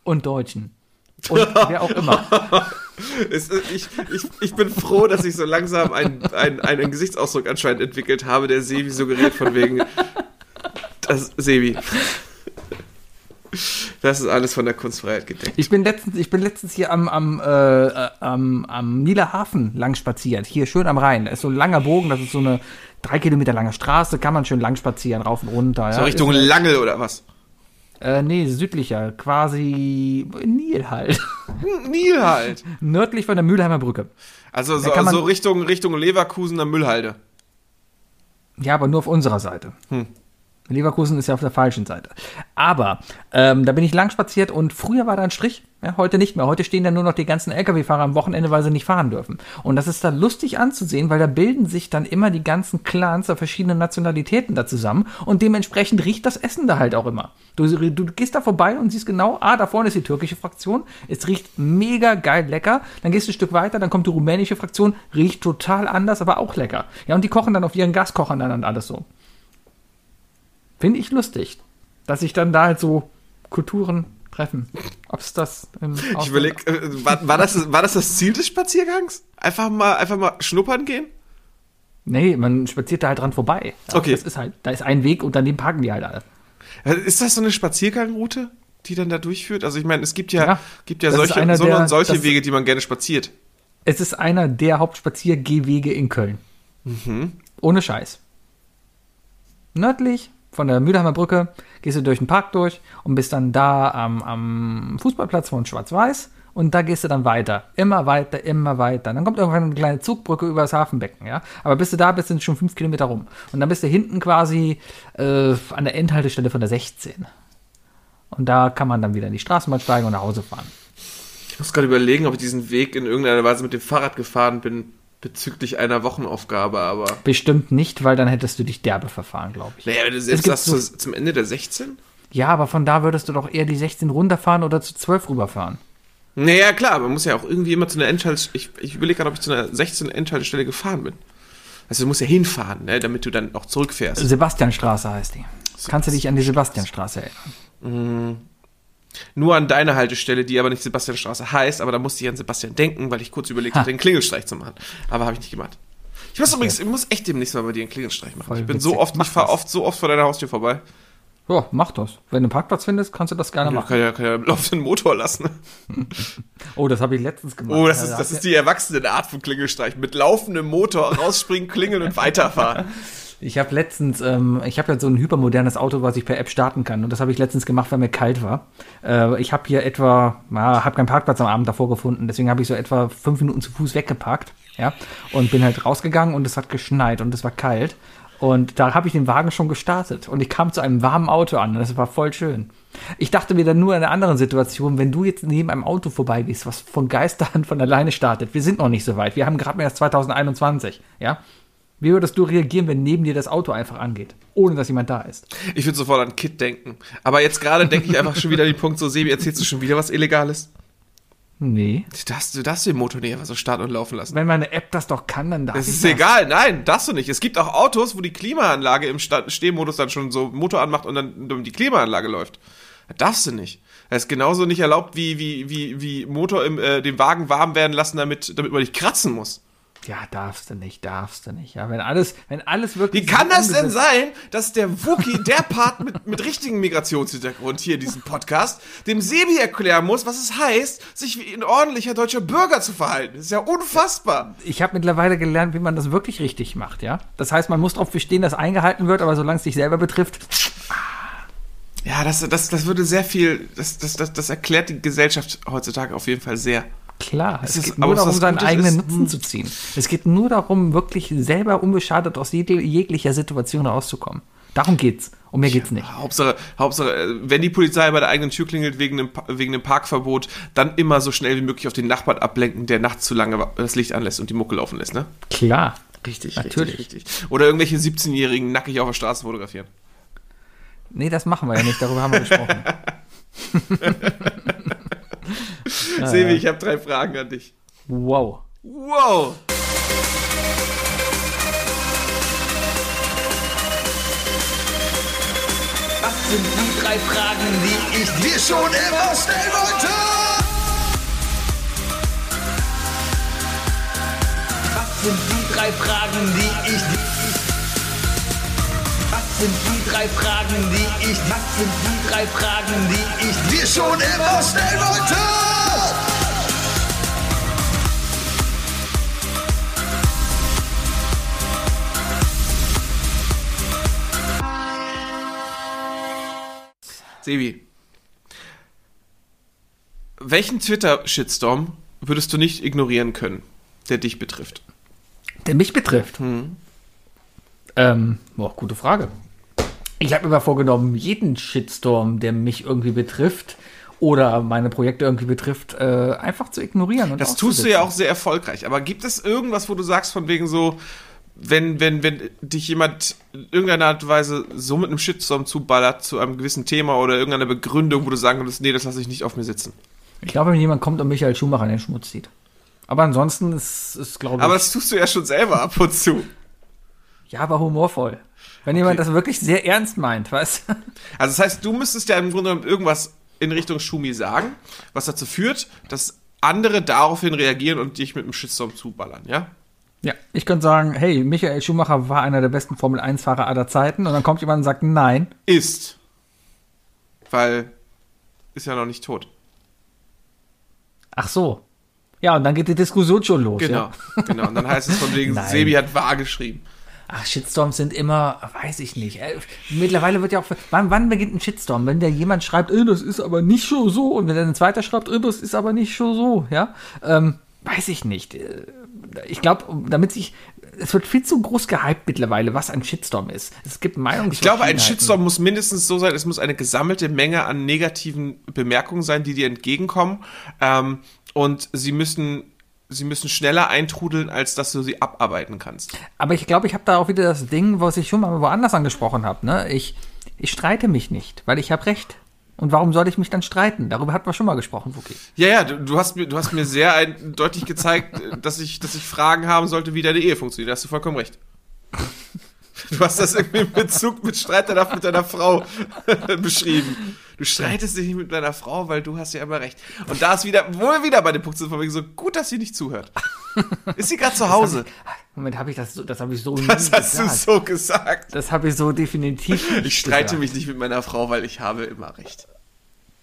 Und Deutschen. Und wer auch immer. Es, ich, ich, ich bin froh, dass ich so langsam einen, einen, einen Gesichtsausdruck anscheinend entwickelt habe, der Sebi suggeriert von wegen. Das, Sebi. Das ist alles von der Kunstfreiheit gedeckt. Ich bin letztens, ich bin letztens hier am, am, äh, am, am Nieler Hafen lang spaziert. Hier schön am Rhein. Da ist so ein langer Bogen, das ist so eine drei Kilometer lange Straße, kann man schön lang spazieren, rauf und runter. So ja. Richtung Ist, Langel oder was? Äh, nee, südlicher, quasi Nil halt. Nil halt. Nördlich von der Mülheimer Brücke. Also so, kann man- so Richtung, Richtung Leverkusener Müllhalde. Ja, aber nur auf unserer Seite. Hm. Leverkusen ist ja auf der falschen Seite. Aber ähm, da bin ich lang spaziert und früher war da ein Strich, ja, heute nicht mehr. Heute stehen da nur noch die ganzen Lkw-Fahrer am Wochenende, weil sie nicht fahren dürfen. Und das ist da lustig anzusehen, weil da bilden sich dann immer die ganzen Clans der verschiedenen Nationalitäten da zusammen und dementsprechend riecht das Essen da halt auch immer. Du, du gehst da vorbei und siehst genau, ah, da vorne ist die türkische Fraktion, es riecht mega geil lecker. Dann gehst du ein Stück weiter, dann kommt die rumänische Fraktion, riecht total anders, aber auch lecker. Ja, und die kochen dann auf ihren Gaskochern dann alles so. Finde ich lustig, dass sich dann da halt so Kulturen treffen. Ob es das Ich Ausland- überleg, äh, war, war, das, war das das Ziel des Spaziergangs? Einfach mal, einfach mal schnuppern gehen? Nee, man spaziert da halt dran vorbei. Ja, Okay. Das ist halt, da ist ein Weg und daneben parken die halt alle. Äh, Ist das so eine Spaziergangroute, die dann da durchführt? Also ich meine, es gibt ja, Ja, gibt ja solche, so der- und solche das- Wege, die man gerne spaziert. Es ist einer der Hauptspaziergehwege in Köln. Ohne Scheiß. Nördlich von der Mülheimer Brücke gehst du durch den Park durch und bist dann da am, am Fußballplatz von Schwarz-Weiß und da gehst du dann weiter. Immer weiter, immer weiter. Dann kommt irgendwann eine kleine Zugbrücke über das Hafenbecken, ja. Aber bis du da bist, sind schon fünf Kilometer rum. Und dann bist du hinten quasi äh, an der Endhaltestelle von der 16. Und da kann man dann wieder in die Straßenbahn steigen und nach Hause fahren. Ich muss gerade überlegen, ob ich diesen Weg in irgendeiner Weise mit dem Fahrrad gefahren bin bezüglich einer Wochenaufgabe, aber. Bestimmt nicht, weil dann hättest du dich derbe verfahren, glaube ich. Naja, selbst gibt das so- zu, zum Ende der 16? Ja, aber von da würdest du doch eher die 16 runterfahren oder zu 12 rüberfahren. Naja, klar, man muss ja auch irgendwie immer zu einer Endschaltestelle. Ich, ich überlege gerade, ob ich zu einer 16 Endschaltestelle gefahren bin. Also du musst ja hinfahren, ne, damit du dann auch zurückfährst. Sebastianstraße heißt die. Kannst du dich an die Sebastianstraße erinnern? Nur an deine Haltestelle, die aber nicht Sebastianstraße heißt, aber da musste ich an Sebastian denken, weil ich kurz überlegt Ha. hatte, den Klingelstreich zu machen. Aber habe ich nicht gemacht. Ich muss übrigens, ich muss echt demnächst mal bei dir einen Klingelstreich machen. Voll ich bin witzig. so oft, Mach ich fahre oft, so oft vor deiner Haustür vorbei. Ja, mach das. Wenn du einen Parkplatz findest, kannst du das gerne Ja, machen. kann ja, kann ja im laufenden Motor lassen. Oh, das habe ich letztens gemacht. Oh, das ist, da das ist die erwachsene Art von Klingelstreich. Mit laufendem Motor rausspringen, klingeln und weiterfahren. Ich habe letztens, ähm, ich habe ja so ein hypermodernes Auto, was ich per App starten kann. Und das habe ich letztens gemacht, weil mir kalt war. Äh, ich habe hier etwa, ja, habe keinen Parkplatz am Abend davor gefunden. Deswegen habe ich so etwa fünf Minuten zu Fuß weggeparkt. Ja, und bin halt rausgegangen und es hat geschneit und es war kalt. Und da habe ich den Wagen schon gestartet und ich kam zu einem warmen Auto an und das war voll schön. Ich dachte mir dann nur in einer anderen Situation, wenn du jetzt neben einem Auto vorbeigehst, was von Geisterhand von alleine startet, wir sind noch nicht so weit, wir haben gerade mal erst 2021, ja? Wie würdest du reagieren, wenn neben dir das Auto einfach angeht, ohne dass jemand da ist? Ich würde sofort an Kit denken. Aber jetzt gerade denke ich einfach schon wieder an den Punkt, so Sebi, erzählst du schon wieder was Illegales? Nee. Du darfst, du darfst den Motor nicht einfach so starten und laufen lassen. Wenn meine App das doch kann, dann darf Das ich ist das. egal, nein, darfst du nicht. Es gibt auch Autos, wo die Klimaanlage im Stehmodus dann schon so Motor anmacht und dann die Klimaanlage läuft. Das darfst du nicht. Das ist genauso nicht erlaubt, wie, wie, wie, wie Motor im, äh, den Wagen warm werden lassen, damit, damit man nicht kratzen muss. Ja, darfst du nicht, darfst du nicht. Ja, wenn alles, wenn alles wirklich. Wie kann das denn sein, dass der Wookie, der Part mit, mit richtigem Migrationshintergrund hier in diesem Podcast, dem Sebi erklären muss, was es heißt, sich wie ein ordentlicher deutscher Bürger zu verhalten? Das ist ja unfassbar. Ich habe mittlerweile gelernt, wie man das wirklich richtig macht, ja. Das heißt, man muss darauf bestehen, dass eingehalten wird, aber solange es sich selber betrifft, Ja, das, das, das würde sehr viel, das, das, das, das erklärt die Gesellschaft heutzutage auf jeden Fall sehr. Klar. Es, ist- geht nur darum, seinen eigenen ist, Nutzen zu ziehen. Es geht nur darum, wirklich selber unbeschadet aus jeg jeglicher Situation rauszukommen. Darum geht's. Um mehr geht's nicht. Hauptsache, Hauptsache, äh, wenn die Polizei bei der eigenen Tür klingelt wegen einem, wegen einem Parkverbot, dann immer so schnell wie möglich auf den Nachbarn ablenken, der nachts zu lange das Licht anlässt und die Mucke laufen lässt, ne? Klar. Richtig, Natürlich. richtig, richtig. Oder irgendwelche 17-Jährigen nackig auf der Straße fotografieren. Nee, das machen wir ja nicht. Darüber haben wir gesprochen. Sebi, ich habe drei Fragen an dich. Wow. Wow! Was sind die drei Fragen, die ich dir schon immer stellen wollte? Was sind die drei Fragen, die ich dir... Was sind die drei Fragen, die ich... Was sind die drei Fragen, die ich dir schon immer stellen wollte? Sebi. Welchen Twitter-Shitstorm würdest du nicht ignorieren können, der dich betrifft? Der mich betrifft. Hm. Ähm, boah, gute Frage. Ich habe mir mal vorgenommen, jeden Shitstorm, der mich irgendwie betrifft oder meine Projekte irgendwie betrifft, äh, einfach zu ignorieren. Und Das tust du ja auch sehr erfolgreich. Aber gibt es irgendwas, wo du sagst, von wegen so, wenn, wenn, wenn dich jemand in irgendeiner Art und Weise so mit einem Shitstorm zuballert zu einem gewissen Thema oder irgendeiner Begründung, wo du sagen würdest, nee, das lasse ich nicht auf mir sitzen. Ich glaube, wenn jemand kommt und Michael Schumacher in den Schmutz zieht. Aber ansonsten ist, ist glaube ich, Aber das tust du ja schon selber ab und zu. ja, aber humorvoll. Wenn jemand das wirklich sehr ernst meint, weißt du? Also das heißt, du müsstest ja im Grunde genommen irgendwas in Richtung Schumi sagen, was dazu führt, dass andere daraufhin reagieren und dich mit einem Shitstorm zuballern, ja? Ja, ich könnte sagen, hey, Michael Schumacher war einer der besten Formel-1-Fahrer aller Zeiten und dann kommt jemand und sagt, nein. Ist. Weil ist ja noch nicht tot. Ach so. Ja, und dann geht die Diskussion schon los. Genau, Ja? genau. Und dann heißt es von wegen. Sebi hat wahr geschrieben. Ach, Shitstorms sind immer, weiß ich nicht. Äh, Mittlerweile wird ja auch, wann, wann beginnt ein Shitstorm? Wenn der jemand schreibt, äh, das ist aber nicht so so, und wenn dann ein zweiter schreibt, äh, das ist aber nicht so so, ja, ähm, weiß ich nicht. Ich glaube, damit sich, es wird viel zu groß gehypt mittlerweile, was ein Shitstorm ist. Es gibt Meinungs. Ich glaube, ein Shitstorm muss mindestens so sein, es muss eine gesammelte Menge an negativen Bemerkungen sein, die dir entgegenkommen. Ähm, und sie müssen, sie müssen schneller eintrudeln, als dass du sie abarbeiten kannst. Aber ich glaube, ich habe da auch wieder das Ding, was ich schon mal woanders angesprochen habe. Ne? Ich, ich streite mich nicht, weil ich habe Recht. Und warum soll ich mich dann streiten? Darüber hatten wir schon mal gesprochen, Wookie. Ja, ja, du, du hast mir, du hast mir sehr ein, deutlich gezeigt, dass ich, dass ich Fragen haben sollte, wie deine Ehe funktioniert. Da hast du vollkommen recht. Du hast das irgendwie in Bezug mit Streit danach mit deiner Frau beschrieben. Du streitest dich nicht mit deiner Frau, weil du hast ja immer recht. Und da ist wieder, wohl wieder bei dem Punkt sind, von wegen so gut, dass sie nicht zuhört. Ist sie gerade zu Hause? Moment, habe ich das so, das habe ich so Das hast du gesagt. so gesagt. Das habe ich so definitiv. nicht Ich streite gesagt. mich nicht mit meiner Frau, weil ich habe immer recht.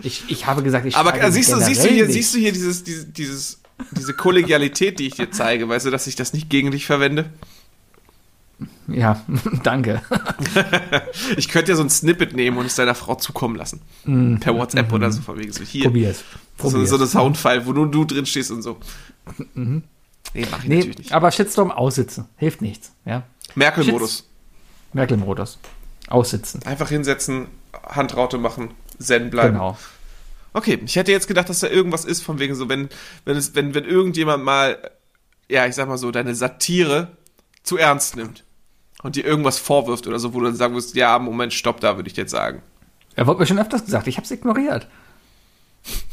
Ich, ich habe gesagt, ich Aber streite siehst du, mich siehst du hier, nicht. siehst du hier dieses, dieses, dieses, diese Kollegialität, die ich dir zeige, weißt du, dass ich das nicht gegen dich verwende? Ja, danke. Ich könnte ja so ein Snippet nehmen und es deiner Frau zukommen lassen. Per WhatsApp oder so, von wegen so hier. Probier's. So, Probier's. so eine Soundfile, wo nur du drin stehst und so. Nee, mach ich Nee, natürlich nicht. aber Shitstorm aussitzen. Hilft nichts. Ja. Merkel-Modus. Merkel-Modus. Aussitzen. Einfach hinsetzen, Handraute machen, zen bleiben. Genau. Okay, ich hätte jetzt gedacht, dass da irgendwas ist, von wegen so, wenn, wenn, es, wenn, wenn irgendjemand mal, ja, ich sag mal so, deine Satire zu ernst nimmt und dir irgendwas vorwirft oder so, wo du dann sagen musst, ja, Moment, stopp, da würde ich jetzt sagen. Er wurde mir schon öfters gesagt, ich habe es ignoriert.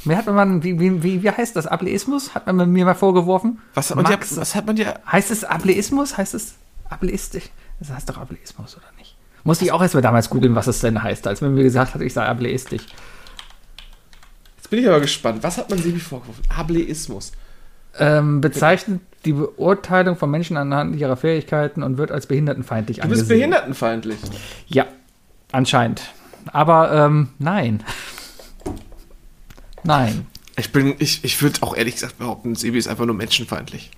Mir hat man, wie, wie, wie, wie heißt das? Ableismus? Hat man mir mal vorgeworfen? Was hat man dir, Max, was hat man dir, heißt es Ableismus? Heißt es ableistisch? Das heißt doch Ableismus, oder nicht? Musste ich auch erst mal damals googeln, was es denn heißt, als man mir gesagt hat, ich sei ableistisch. jetzt bin ich aber gespannt, was hat man Sebi vorgeworfen? Ableismus. Ähm, bezeichnet die Beurteilung von Menschen anhand ihrer Fähigkeiten und wird als behindertenfeindlich Du bist angesehen. behindertenfeindlich. Ja, anscheinend. Aber ähm, nein. Nein. Ich bin, ich, ich würde auch ehrlich gesagt behaupten, Sebi ist einfach nur menschenfeindlich.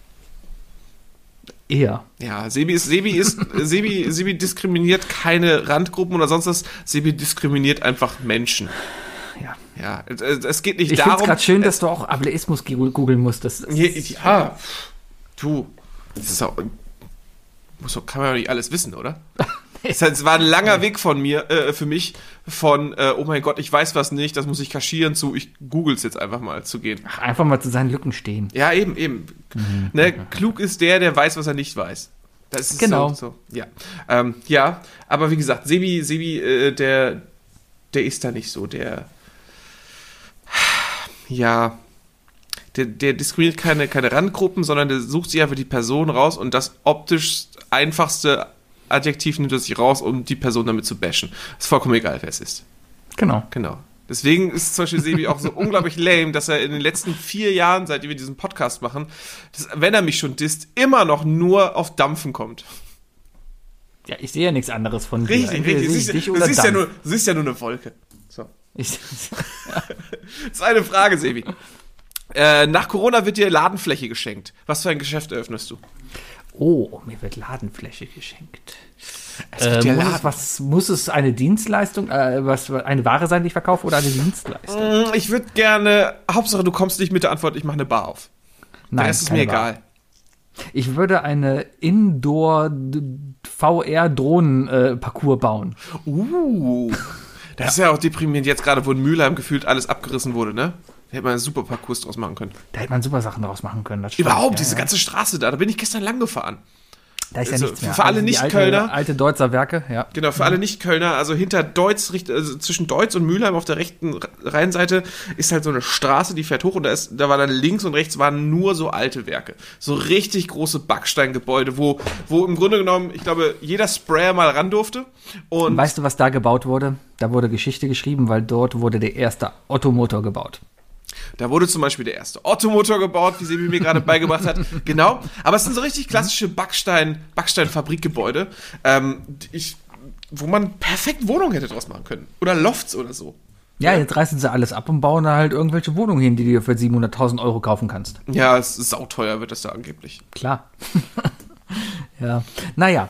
Eher. Ja, Sebi ist, Sebi ist, Sebi, Sebi diskriminiert keine Randgruppen oder sonst was. Sebi diskriminiert einfach Menschen. Ja. Ja, es- geht nicht Ich finde es darum. gerade schön, dass du auch Ableismus googeln musst. Das, das Ja, ja, du, das ist auch, muss kann man ja nicht alles wissen, oder? Es heißt, es war ein langer Weg von mir, äh, für mich, von, äh, oh mein Gott, ich weiß was nicht, das muss ich kaschieren, zu, ich googles jetzt einfach mal zu gehen. Ach, einfach mal zu seinen Lücken stehen. Ja, eben, eben. Ne, klug ist der, der weiß, was er nicht weiß. Das ist Genau. so, so. Ja. Ähm, ja, aber wie gesagt, Sebi, Sebi, äh, der, der ist da nicht so, der, ja, der, der diskriminiert keine, keine Randgruppen, sondern der sucht sich einfach die Person raus und das optisch einfachste Adjektiv nimmt er sich raus, um die Person damit zu bashen. Ist vollkommen egal, wer es ist. Genau. Genau. Deswegen ist zum Beispiel Sebi auch so unglaublich lame, dass er in den letzten vier Jahren, seit wir diesen Podcast machen, dass, wenn er mich schon disst, immer noch nur auf Dampfen kommt. Ja, ich sehe ja nichts anderes von dir. Richtig, Entweder richtig. Siehst, du, siehst ja nur, du siehst ja nur eine Wolke. So. Ich, Zweite Frage, Sebi. Äh, nach Corona wird dir Ladenfläche geschenkt. Was für ein Geschäft eröffnest du? Oh, mir wird Ladenfläche geschenkt. Es Äh, ja muss, Laden- es, was, muss es eine Dienstleistung, äh, was, eine Ware sein, die ich verkaufe, oder eine Dienstleistung? Mm, Ich würde gerne, Hauptsache du kommst nicht mit der Antwort, ich mache eine Bar auf. Nein, Rest ist mir Ware. egal. Ich würde eine Indoor-VR-Drohnen-Parcours bauen. Uh. Das ist ja auch deprimierend jetzt gerade, wo in Mülheim gefühlt alles abgerissen wurde, ne? Da hätte man einen super Parcours draus machen können. Da hätte man super Sachen draus machen können. Überhaupt, ja, diese ja. ganze Straße da, da bin ich gestern lang gefahren. Da ist ja also nichts mehr. für alle die Nicht-Kölner- Alte, alte Deutzer Werke, ja. Genau, für alle Nicht-Kölner, also hinter Deutz, also zwischen Deutz und Mülheim auf der rechten Rheinseite ist halt so eine Straße, die fährt hoch und da, ist, da war dann links und rechts waren nur so alte Werke. So richtig große Backsteingebäude, wo, wo im Grunde genommen, ich glaube, jeder Sprayer mal ran durfte. Und Weißt du, was da gebaut wurde? Da wurde Geschichte geschrieben, weil dort wurde der erste Ottomotor gebaut. Da wurde zum Beispiel der erste Ottomotor gebaut, wie Sebi mir gerade beigebracht hat. Genau. Aber es sind so richtig klassische Backstein, Backstein-Fabrikgebäude, ähm, ich, wo man perfekt Wohnungen hätte draus machen können. Oder Lofts oder so. Ja, jetzt reißen sie alles ab und bauen da halt irgendwelche Wohnungen hin, die du dir für 700.000 Euro kaufen kannst. Ja, es ist sauteuer wird das da angeblich. Klar. ja. Naja.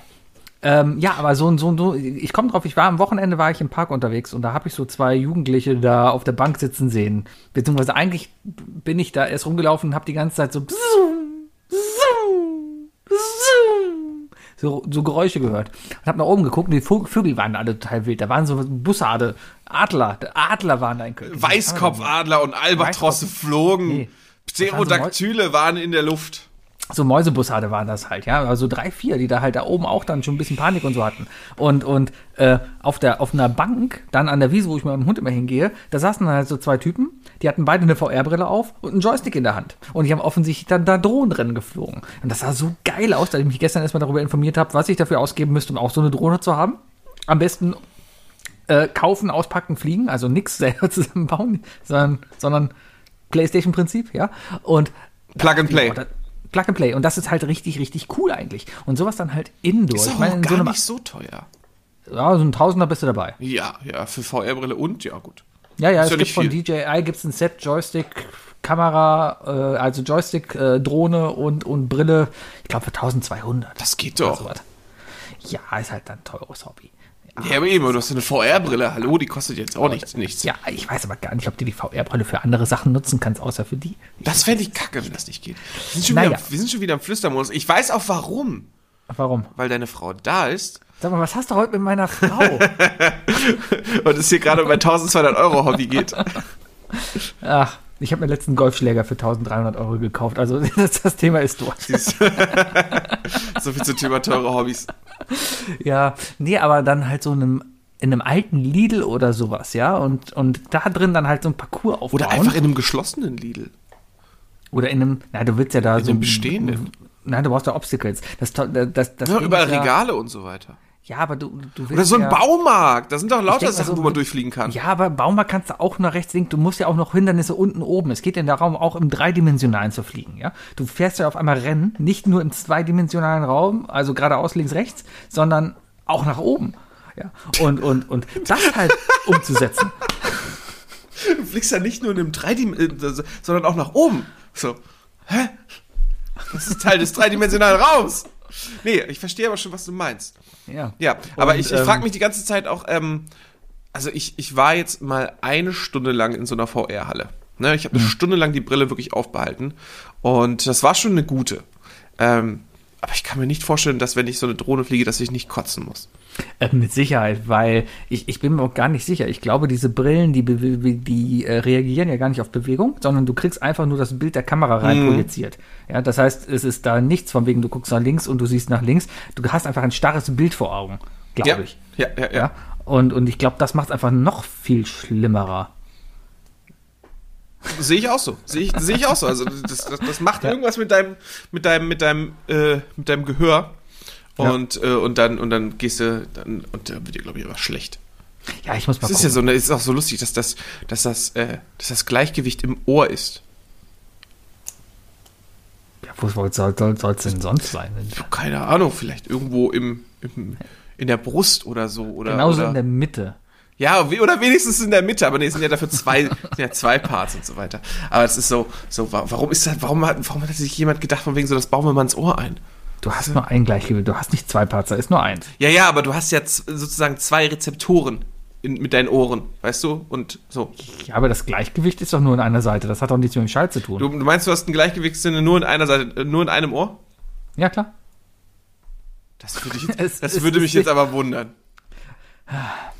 Ähm, ja, aber so, so, so, ich komme drauf, ich war am Wochenende war ich im Park unterwegs und da habe ich so zwei Jugendliche da auf der Bank sitzen sehen. Beziehungsweise eigentlich bin ich da erst rumgelaufen und habe die ganze Zeit so zoom, zoom, zoom, so, so Geräusche gehört. Und habe nach oben geguckt und die Vögel waren alle total wild. Da waren so Bussarde, Adler, Adler waren da in Köln. Weißkopfadler und Albatrosse flogen. Nee. Pterodactyle waren in der Luft. So Mäusebussarde waren das halt, ja, also drei, vier, die da halt da oben auch dann schon ein bisschen Panik und so hatten. Und, und äh, auf, der, auf einer Bank, dann an der Wiese, wo ich mit meinem Hund immer hingehe, da saßen dann halt so zwei Typen, die hatten beide eine VR-Brille auf und einen Joystick in der Hand. Und die haben offensichtlich dann da Drohnenrennen geflogen. Und das sah so geil aus, dass ich mich gestern erstmal darüber informiert habe, was ich dafür ausgeben müsste, um auch so eine Drohne zu haben. Am besten äh, kaufen, auspacken, fliegen, also nichts selber zusammenbauen, sondern, sondern Playstation-Prinzip, ja. Und Plug and Play. oder- Plug and Play. Und das ist halt richtig, richtig cool eigentlich. Und sowas dann halt indoor. Ist ich meine, in gar so nicht so teuer. ja, so ein Tausender bist du dabei. Ja, ja, für VR-Brille und, ja gut. Ja, ja, Ist es ja gibt von viel. DJI gibt's ein Set, Joystick, Kamera, äh, also Joystick, äh, Drohne und, und Brille. Ich glaube für 1200. Das geht doch. Ja, ist halt dann ein teures Hobby. Ja, aber eben, du hast eine VR-Brille. Hallo, die kostet jetzt auch nichts. nichts. Ja, ich weiß aber gar nicht, ob du die VR-Brille für andere Sachen nutzen kannst, außer für die. Das fände ich kacke, wenn das nicht geht. Wir sind schon, Naja. wieder, wir sind schon wieder im Flüstermodus. Ich weiß auch warum. Warum? Weil deine Frau da ist Sag mal, was hast du heute mit meiner Frau? Und es hier gerade um ein 1200 Euro Hobby geht. Ach, ich habe mir letzten Golfschläger für 1300 Euro gekauft. Also das, das Thema ist durch. so viel zum Thema teure Hobbys. Ja, nee, aber dann halt so einem in einem alten Lidl oder sowas, ja, und, und da drin dann halt so ein Parcours aufbauen. Oder einfach in einem geschlossenen Lidl. Oder in einem, na, du willst ja da In so. einem bestehenden. Nein, du brauchst ja Obstacles. Das, das, das Ja, überall ja, Regale und so weiter. Ja, aber du, du willst Oder so ein ja, Baumarkt. Da sind doch lauter Sachen, so, wo man durchfliegen kann. Ja, aber Baumarkt kannst du auch nach rechts, links. Du musst ja auch noch Hindernisse unten oben. Es geht ja darum, auch im dreidimensionalen zu fliegen. Ja, du fährst ja auf einmal Rennen, nicht nur im zweidimensionalen Raum, also geradeaus, links, rechts, sondern auch nach oben. Ja, und und und das halt umzusetzen. Du fliegst ja nicht nur in einem 3D, äh, sondern auch nach oben. So. Hä? Das ist Teil des dreidimensionalen Raums. Nee, ich verstehe aber schon, was du meinst. Ja, Ja, aber Und, ich, ich ähm, frage mich die ganze Zeit auch, ähm, also ich, ich war jetzt mal eine Stunde lang in so einer VR-Halle. Ne, ich habe eine Stunde lang die Brille wirklich aufbehalten und das war schon eine gute. Ähm, aber ich kann mir nicht vorstellen, dass wenn ich so eine Drohne fliege, dass ich nicht kotzen muss. Äh, Mit Sicherheit, weil ich, ich bin mir auch gar nicht sicher. Ich glaube, diese Brillen, die, die äh, reagieren ja gar nicht auf Bewegung, sondern du kriegst einfach nur das Bild der Kamera rein projiziert. Ja, das heißt, es ist da nichts von wegen, du guckst nach links und du siehst nach links. Du hast einfach ein starres Bild vor Augen, glaube Ja, ich. ja, ja, ja. Ja. Und, und ich glaube, das macht es einfach noch viel schlimmerer. Sehe ich auch so. Sehe ich, sehe ich auch so. Also das, das, das macht irgendwas mit deinem, mit deinem, mit deinem, äh, mit deinem Gehör. Und, äh, und dann, und dann gehst du, dann, und dann wird dir, glaube ich, aber schlecht. Ja, ich muss mal Das ist ja gucken. so, es ist auch so lustig, dass das, dass das, äh, dass das Gleichgewicht im Ohr ist. Ja, wo soll es soll, soll, denn sonst sein? Keine Ahnung, vielleicht irgendwo im, im in der Brust oder so. Oder, Genauso oder, in der Mitte. Ja, oder wenigstens in der Mitte, aber nee, es sind ja dafür zwei, ja zwei Parts und so weiter. Aber es ist so, so, wa- warum ist das, warum hat, warum hat sich jemand gedacht, von wegen so, das bauen wir mal ins Ohr ein? Du hast nur ein Gleichgewicht, du hast nicht zwei Parts, da ist nur eins. Ja, ja, aber du hast ja sozusagen zwei Rezeptoren in, mit deinen Ohren, weißt du? Und so. Ja, aber das Gleichgewicht ist doch nur an einer Seite. Das hat doch nichts mit dem Schall zu tun. Du, du meinst, du hast ein Gleichgewichtssinne nur in einer Seite, äh, nur in einem Ohr? ja, klar. Das würde, ich jetzt, Es- das es würde mich jetzt aber wundern.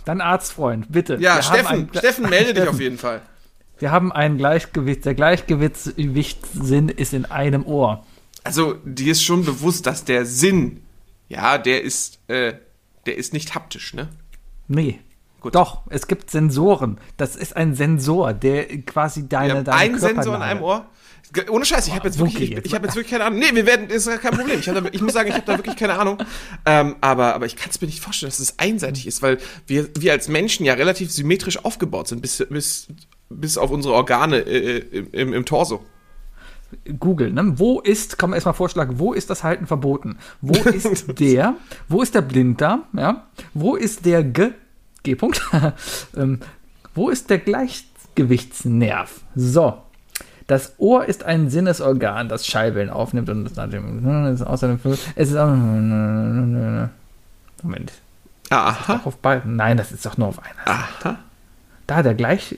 Dann Arztfreund, bitte. Ja, Wir Steffen, ein- Steffen, melde dich Steffen, auf jeden Fall. Wir haben ein Gleichgewicht. Der Gleichgewichtssinn ist in einem Ohr. Also, dir ist schon bewusst, dass der Sinn, ja, der ist, äh, der ist nicht haptisch, ne? Nee. Gut. Doch, es gibt Sensoren. Das ist ein Sensor, der quasi deine, deine einen Sensor in einem Ohr. Ohne Scheiß, ich habe jetzt wirklich, ich, ich habe jetzt wirklich keine Ahnung. Nee, wir werden, ist ja kein Problem. Ich, hab da, ich muss sagen, ich habe da wirklich keine Ahnung. Ähm, aber, aber ich kann es mir nicht vorstellen, dass es einseitig ist, weil wir, wir als Menschen ja relativ symmetrisch aufgebaut sind, bis, bis, bis auf unsere Organe äh, im, im, im Torso. Google, ne? Wo ist, kann man erstmal vorschlagen, wo ist das Halten verboten? Wo ist der, wo ist der Blinddarm, ja? Wo ist der G, G -Punkt? ähm, wo ist der Gleichgewichtsnerv? So. Das Ohr ist ein Sinnesorgan, das Schallwellen aufnimmt und es ist außerdem, es ist auch, Moment, Aha. auch auf beiden, nein, das ist doch nur auf einer Seite. Aha. Da der gleich.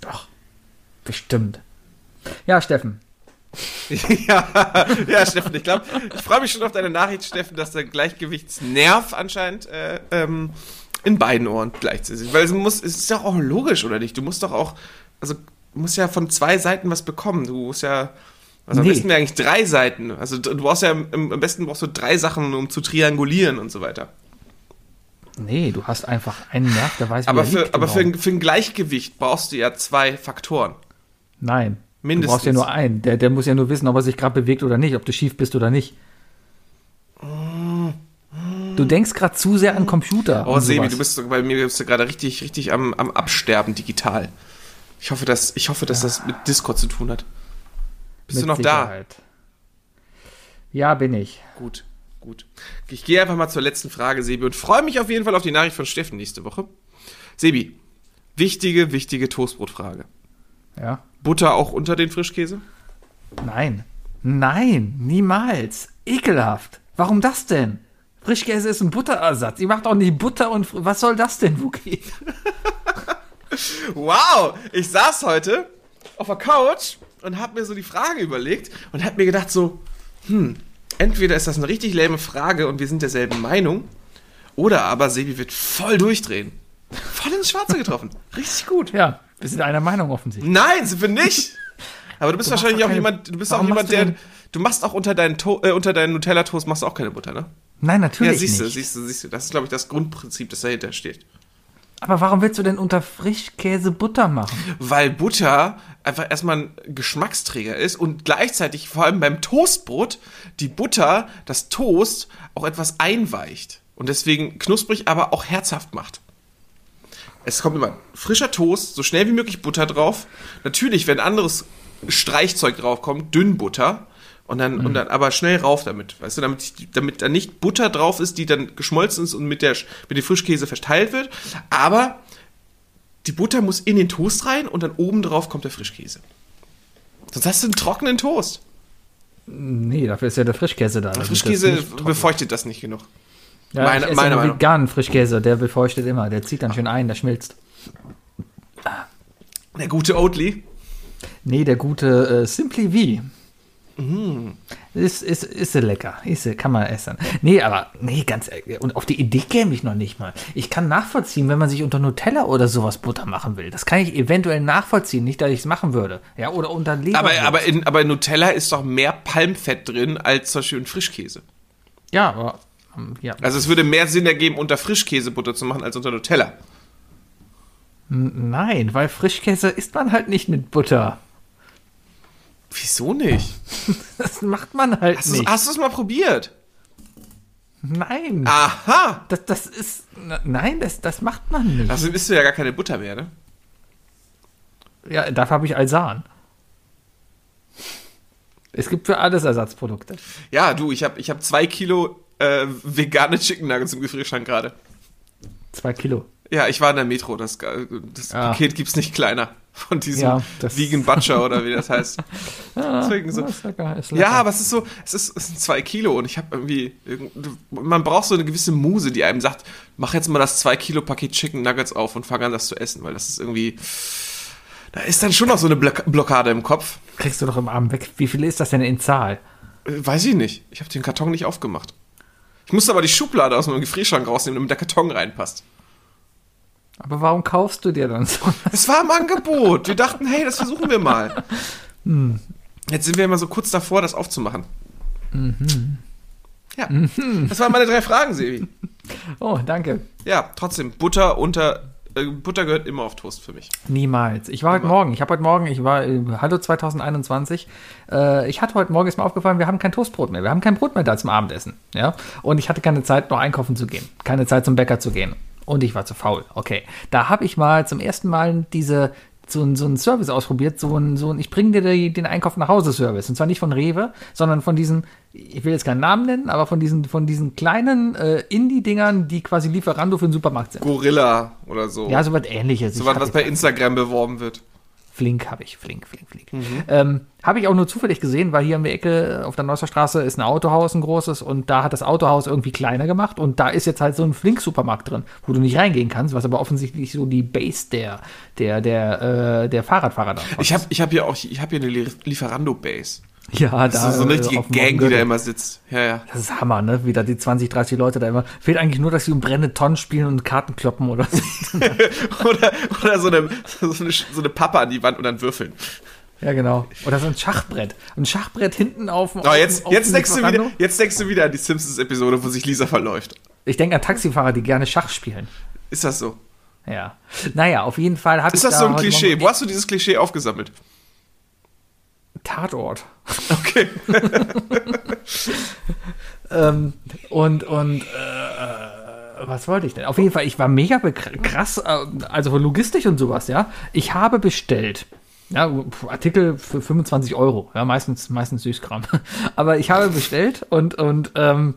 Doch, bestimmt. Ja, Steffen. ja, ja, Steffen, ich glaube, ich freue mich schon auf deine Nachricht, Steffen, dass der Gleichgewichtsnerv anscheinend äh, ähm, in beiden Ohren gleichzeitig ist. Weil es muss, es ist doch auch logisch, oder nicht? Du musst doch auch, also du musst ja von zwei Seiten was bekommen. Du musst ja, also am Nee. besten wäre eigentlich drei Seiten. Also du brauchst ja, im, am besten brauchst du drei Sachen, um zu triangulieren und so weiter. Nee, du hast einfach einen Nerv, der weiß, wie Aber, er für, aber genau. für, ein- für ein Gleichgewicht brauchst du ja zwei Faktoren. Nein. Mindestens. Du brauchst ja nur einen. Der, der muss ja nur wissen, ob er sich gerade bewegt oder nicht, ob du schief bist oder nicht. Du denkst gerade zu sehr an Computer. Oh, Sebi, du bist bei mir bist du gerade richtig, richtig am, am Absterben digital. Ich hoffe, dass, ich hoffe, dass das mit Discord zu tun hat. Bist du Mit noch da? Sicherheit. Ja, bin ich. Gut, gut. Ich gehe einfach mal zur letzten Frage, Sebi, und freue mich auf jeden Fall auf die Nachricht von Steffen nächste Woche. Sebi, wichtige, wichtige Toastbrotfrage. Ja. Butter auch unter den Frischkäse? Nein. Nein, niemals. Ekelhaft. Warum das denn? Frischkäse ist ein Butterersatz. Ihr macht doch nicht Butter und. Fr- Was soll das denn, Wookie? Wow, ich saß heute auf der Couch und habe mir so die Frage überlegt und habe mir gedacht so, hm, entweder ist das eine richtig lähme Frage und wir sind derselben Meinung, oder aber Sebi wird voll durchdrehen. Voll ins Schwarze getroffen. Richtig gut. Ja, wir sind einer Meinung offensichtlich. Nein, sind wir nicht. Aber du bist Du wahrscheinlich auch keine- jemand, du bist auch jemand, du der, du machst auch unter deinen, to äh, unter deinen Nutella-Toast machst du auch keine Butter, ne? Nein, natürlich ja, siehst du, nicht. siehst du, siehst du. Das ist, glaube ich, das Grundprinzip, das dahinter steht. Aber warum willst du denn unter Frischkäse Butter machen? Weil Butter einfach erstmal ein Geschmacksträger ist und gleichzeitig, vor allem beim Toastbrot, die Butter, das Toast, auch etwas einweicht. Und deswegen knusprig, aber auch herzhaft macht. Es kommt immer frischer Toast, so schnell wie möglich Butter drauf. Natürlich, wenn anderes Streichzeug draufkommt, dünn Butter. Und dann, und dann aber schnell rauf damit, weißt du, damit, damit da nicht Butter drauf ist, die dann geschmolzen ist und mit, der, mit dem Frischkäse verteilt wird. Aber die Butter muss in den Toast rein und dann oben drauf kommt der Frischkäse. Sonst hast du einen trockenen Toast. Nee, dafür ist ja der Frischkäse da. das Frischkäse befeuchtet das nicht genug. Ja, meine- ich esse meine Meinung. veganen Frischkäse, der befeuchtet immer. Der zieht dann schön ein, der schmilzt. Der gute Oatly. Nee, der gute äh, Simply V. Mhm. Ist, ist, ist lecker. Ist, kann man essen. Nee, aber, nee, ganz ehrlich. Und auf die Idee käme ich noch nicht mal. Ich kann nachvollziehen, wenn man sich unter Nutella oder sowas Butter machen will. Das kann ich eventuell nachvollziehen. Nicht, dass ich es machen würde. Ja, oder unter Leber. Aber, aber, in, aber Nutella ist doch mehr Palmfett drin als zum Beispiel in Frischkäse. ja, aber, ja. Also es würde mehr Sinn ergeben, unter Frischkäsebutter zu machen, als unter Nutella. Nein, weil Frischkäse isst man halt nicht mit Butter. Wieso nicht? Das macht man halt Hast nicht. hast du es mal probiert? Nein. Aha! Das, das ist. Nein, das, das macht man nicht. Also isst du ja gar keine Butter mehr, ne? Ja, dafür habe ich Alsan. Es gibt für alles Ersatzprodukte. Ja, du, ich habe ich hab zwei Kilo äh, vegane Chicken Nuggets im Gefrierschrank gerade. Zwei Kilo. Ja, ich war in der Metro. Das, das Ah. Paket gibt's nicht kleiner. Von diesem Ja, Vegan Butcher oder wie das heißt. Deswegen so. Ja, ist lecker, ist lecker. Ja, aber es ist so, es, ist, es sind zwei Kilo und ich habe irgendwie, irgend- man braucht so eine gewisse Muse, die einem sagt, mach jetzt mal das zwei Kilo Paket Chicken Nuggets auf und fang an, das zu essen, weil das ist irgendwie, da ist dann schon noch so eine Block Blockade im Kopf. Kriegst du doch im Abend weg. Wie viel ist das denn in Zahl? Äh, Weiß ich nicht. Ich habe den Karton nicht aufgemacht. Ich musste aber die Schublade aus meinem Gefrierschrank rausnehmen, damit der Karton reinpasst. Aber warum kaufst du dir dann so? Es war im Angebot. Wir dachten, hey, das versuchen wir mal. Jetzt sind wir immer so kurz davor, das aufzumachen. Ja, das waren meine drei Fragen, Sevi. Oh, danke. Ja, trotzdem, Butter unter, Butter gehört immer auf Toast für mich. Niemals. Ich war heute Morgen, ich habe heute Morgen, ich war, äh, hallo 2021, äh, ich hatte heute Morgen, ist mir aufgefallen, wir haben kein Toastbrot mehr, wir haben kein Brot mehr da zum Abendessen, ja, und ich hatte keine Zeit, noch einkaufen zu gehen, keine Zeit zum Bäcker zu gehen. Und ich war zu faul, okay. Da habe ich mal zum ersten Mal diese, so, ein- so einen Service ausprobiert, so ein, so ein ich bringe dir den Einkauf nach Hause Service, und zwar nicht von Rewe, sondern von diesen, ich will jetzt keinen Namen nennen, aber von diesen, von diesen kleinen äh, Indie-Dingern, die quasi Lieferando für den Supermarkt sind. Gorilla oder so. Ja, so was ähnliches. so was, bei Instagram beworben wird. Flink habe ich, flink, flink, flink. Ähm, habe ich auch nur zufällig gesehen, weil hier um die Ecke auf der Neusser Straße ist ein Autohaus, ein großes, und da hat das Autohaus irgendwie kleiner gemacht und da ist jetzt halt so ein Flink-Supermarkt drin, wo du nicht reingehen kannst, was aber offensichtlich so die Base der, der, der, äh, der Fahrradfahrer da Ich habe ich hab hier auch, ich habe hier eine Lie- Lieferando-Base. Ja, da. Das ist so eine richtige Gang, die da immer sitzt. Ja, ja. Das ist Hammer, ne? Wie da die 20, 30 Leute da immer. Fehlt eigentlich nur, dass sie um brennende Tonnen spielen und Karten kloppen oder so. oder oder so, eine, so, eine, so eine Pappe an die Wand und dann würfeln. ja, genau. Oder so ein Schachbrett. Ein Schachbrett hinten auf dem. Oh, jetzt, auf jetzt, denkst du wieder, jetzt denkst du wieder an die Simpsons-Episode, wo sich Lisa verläuft. Ich denke an Taxifahrer, die gerne Schach spielen. Ist das so? Ja. Naja, auf jeden Fall ich Ist das da so ein Klischee? Wo hast du dieses Klischee aufgesammelt? Tatort. Okay. Ähm, und und äh, was wollte ich denn? Auf jeden Fall, ich war mega krass, äh, also logistisch und sowas, ja. Ich habe bestellt. Ja, Artikel für 25 Euro, ja, meistens, meistens Süßkram. Aber ich habe bestellt und, und ähm,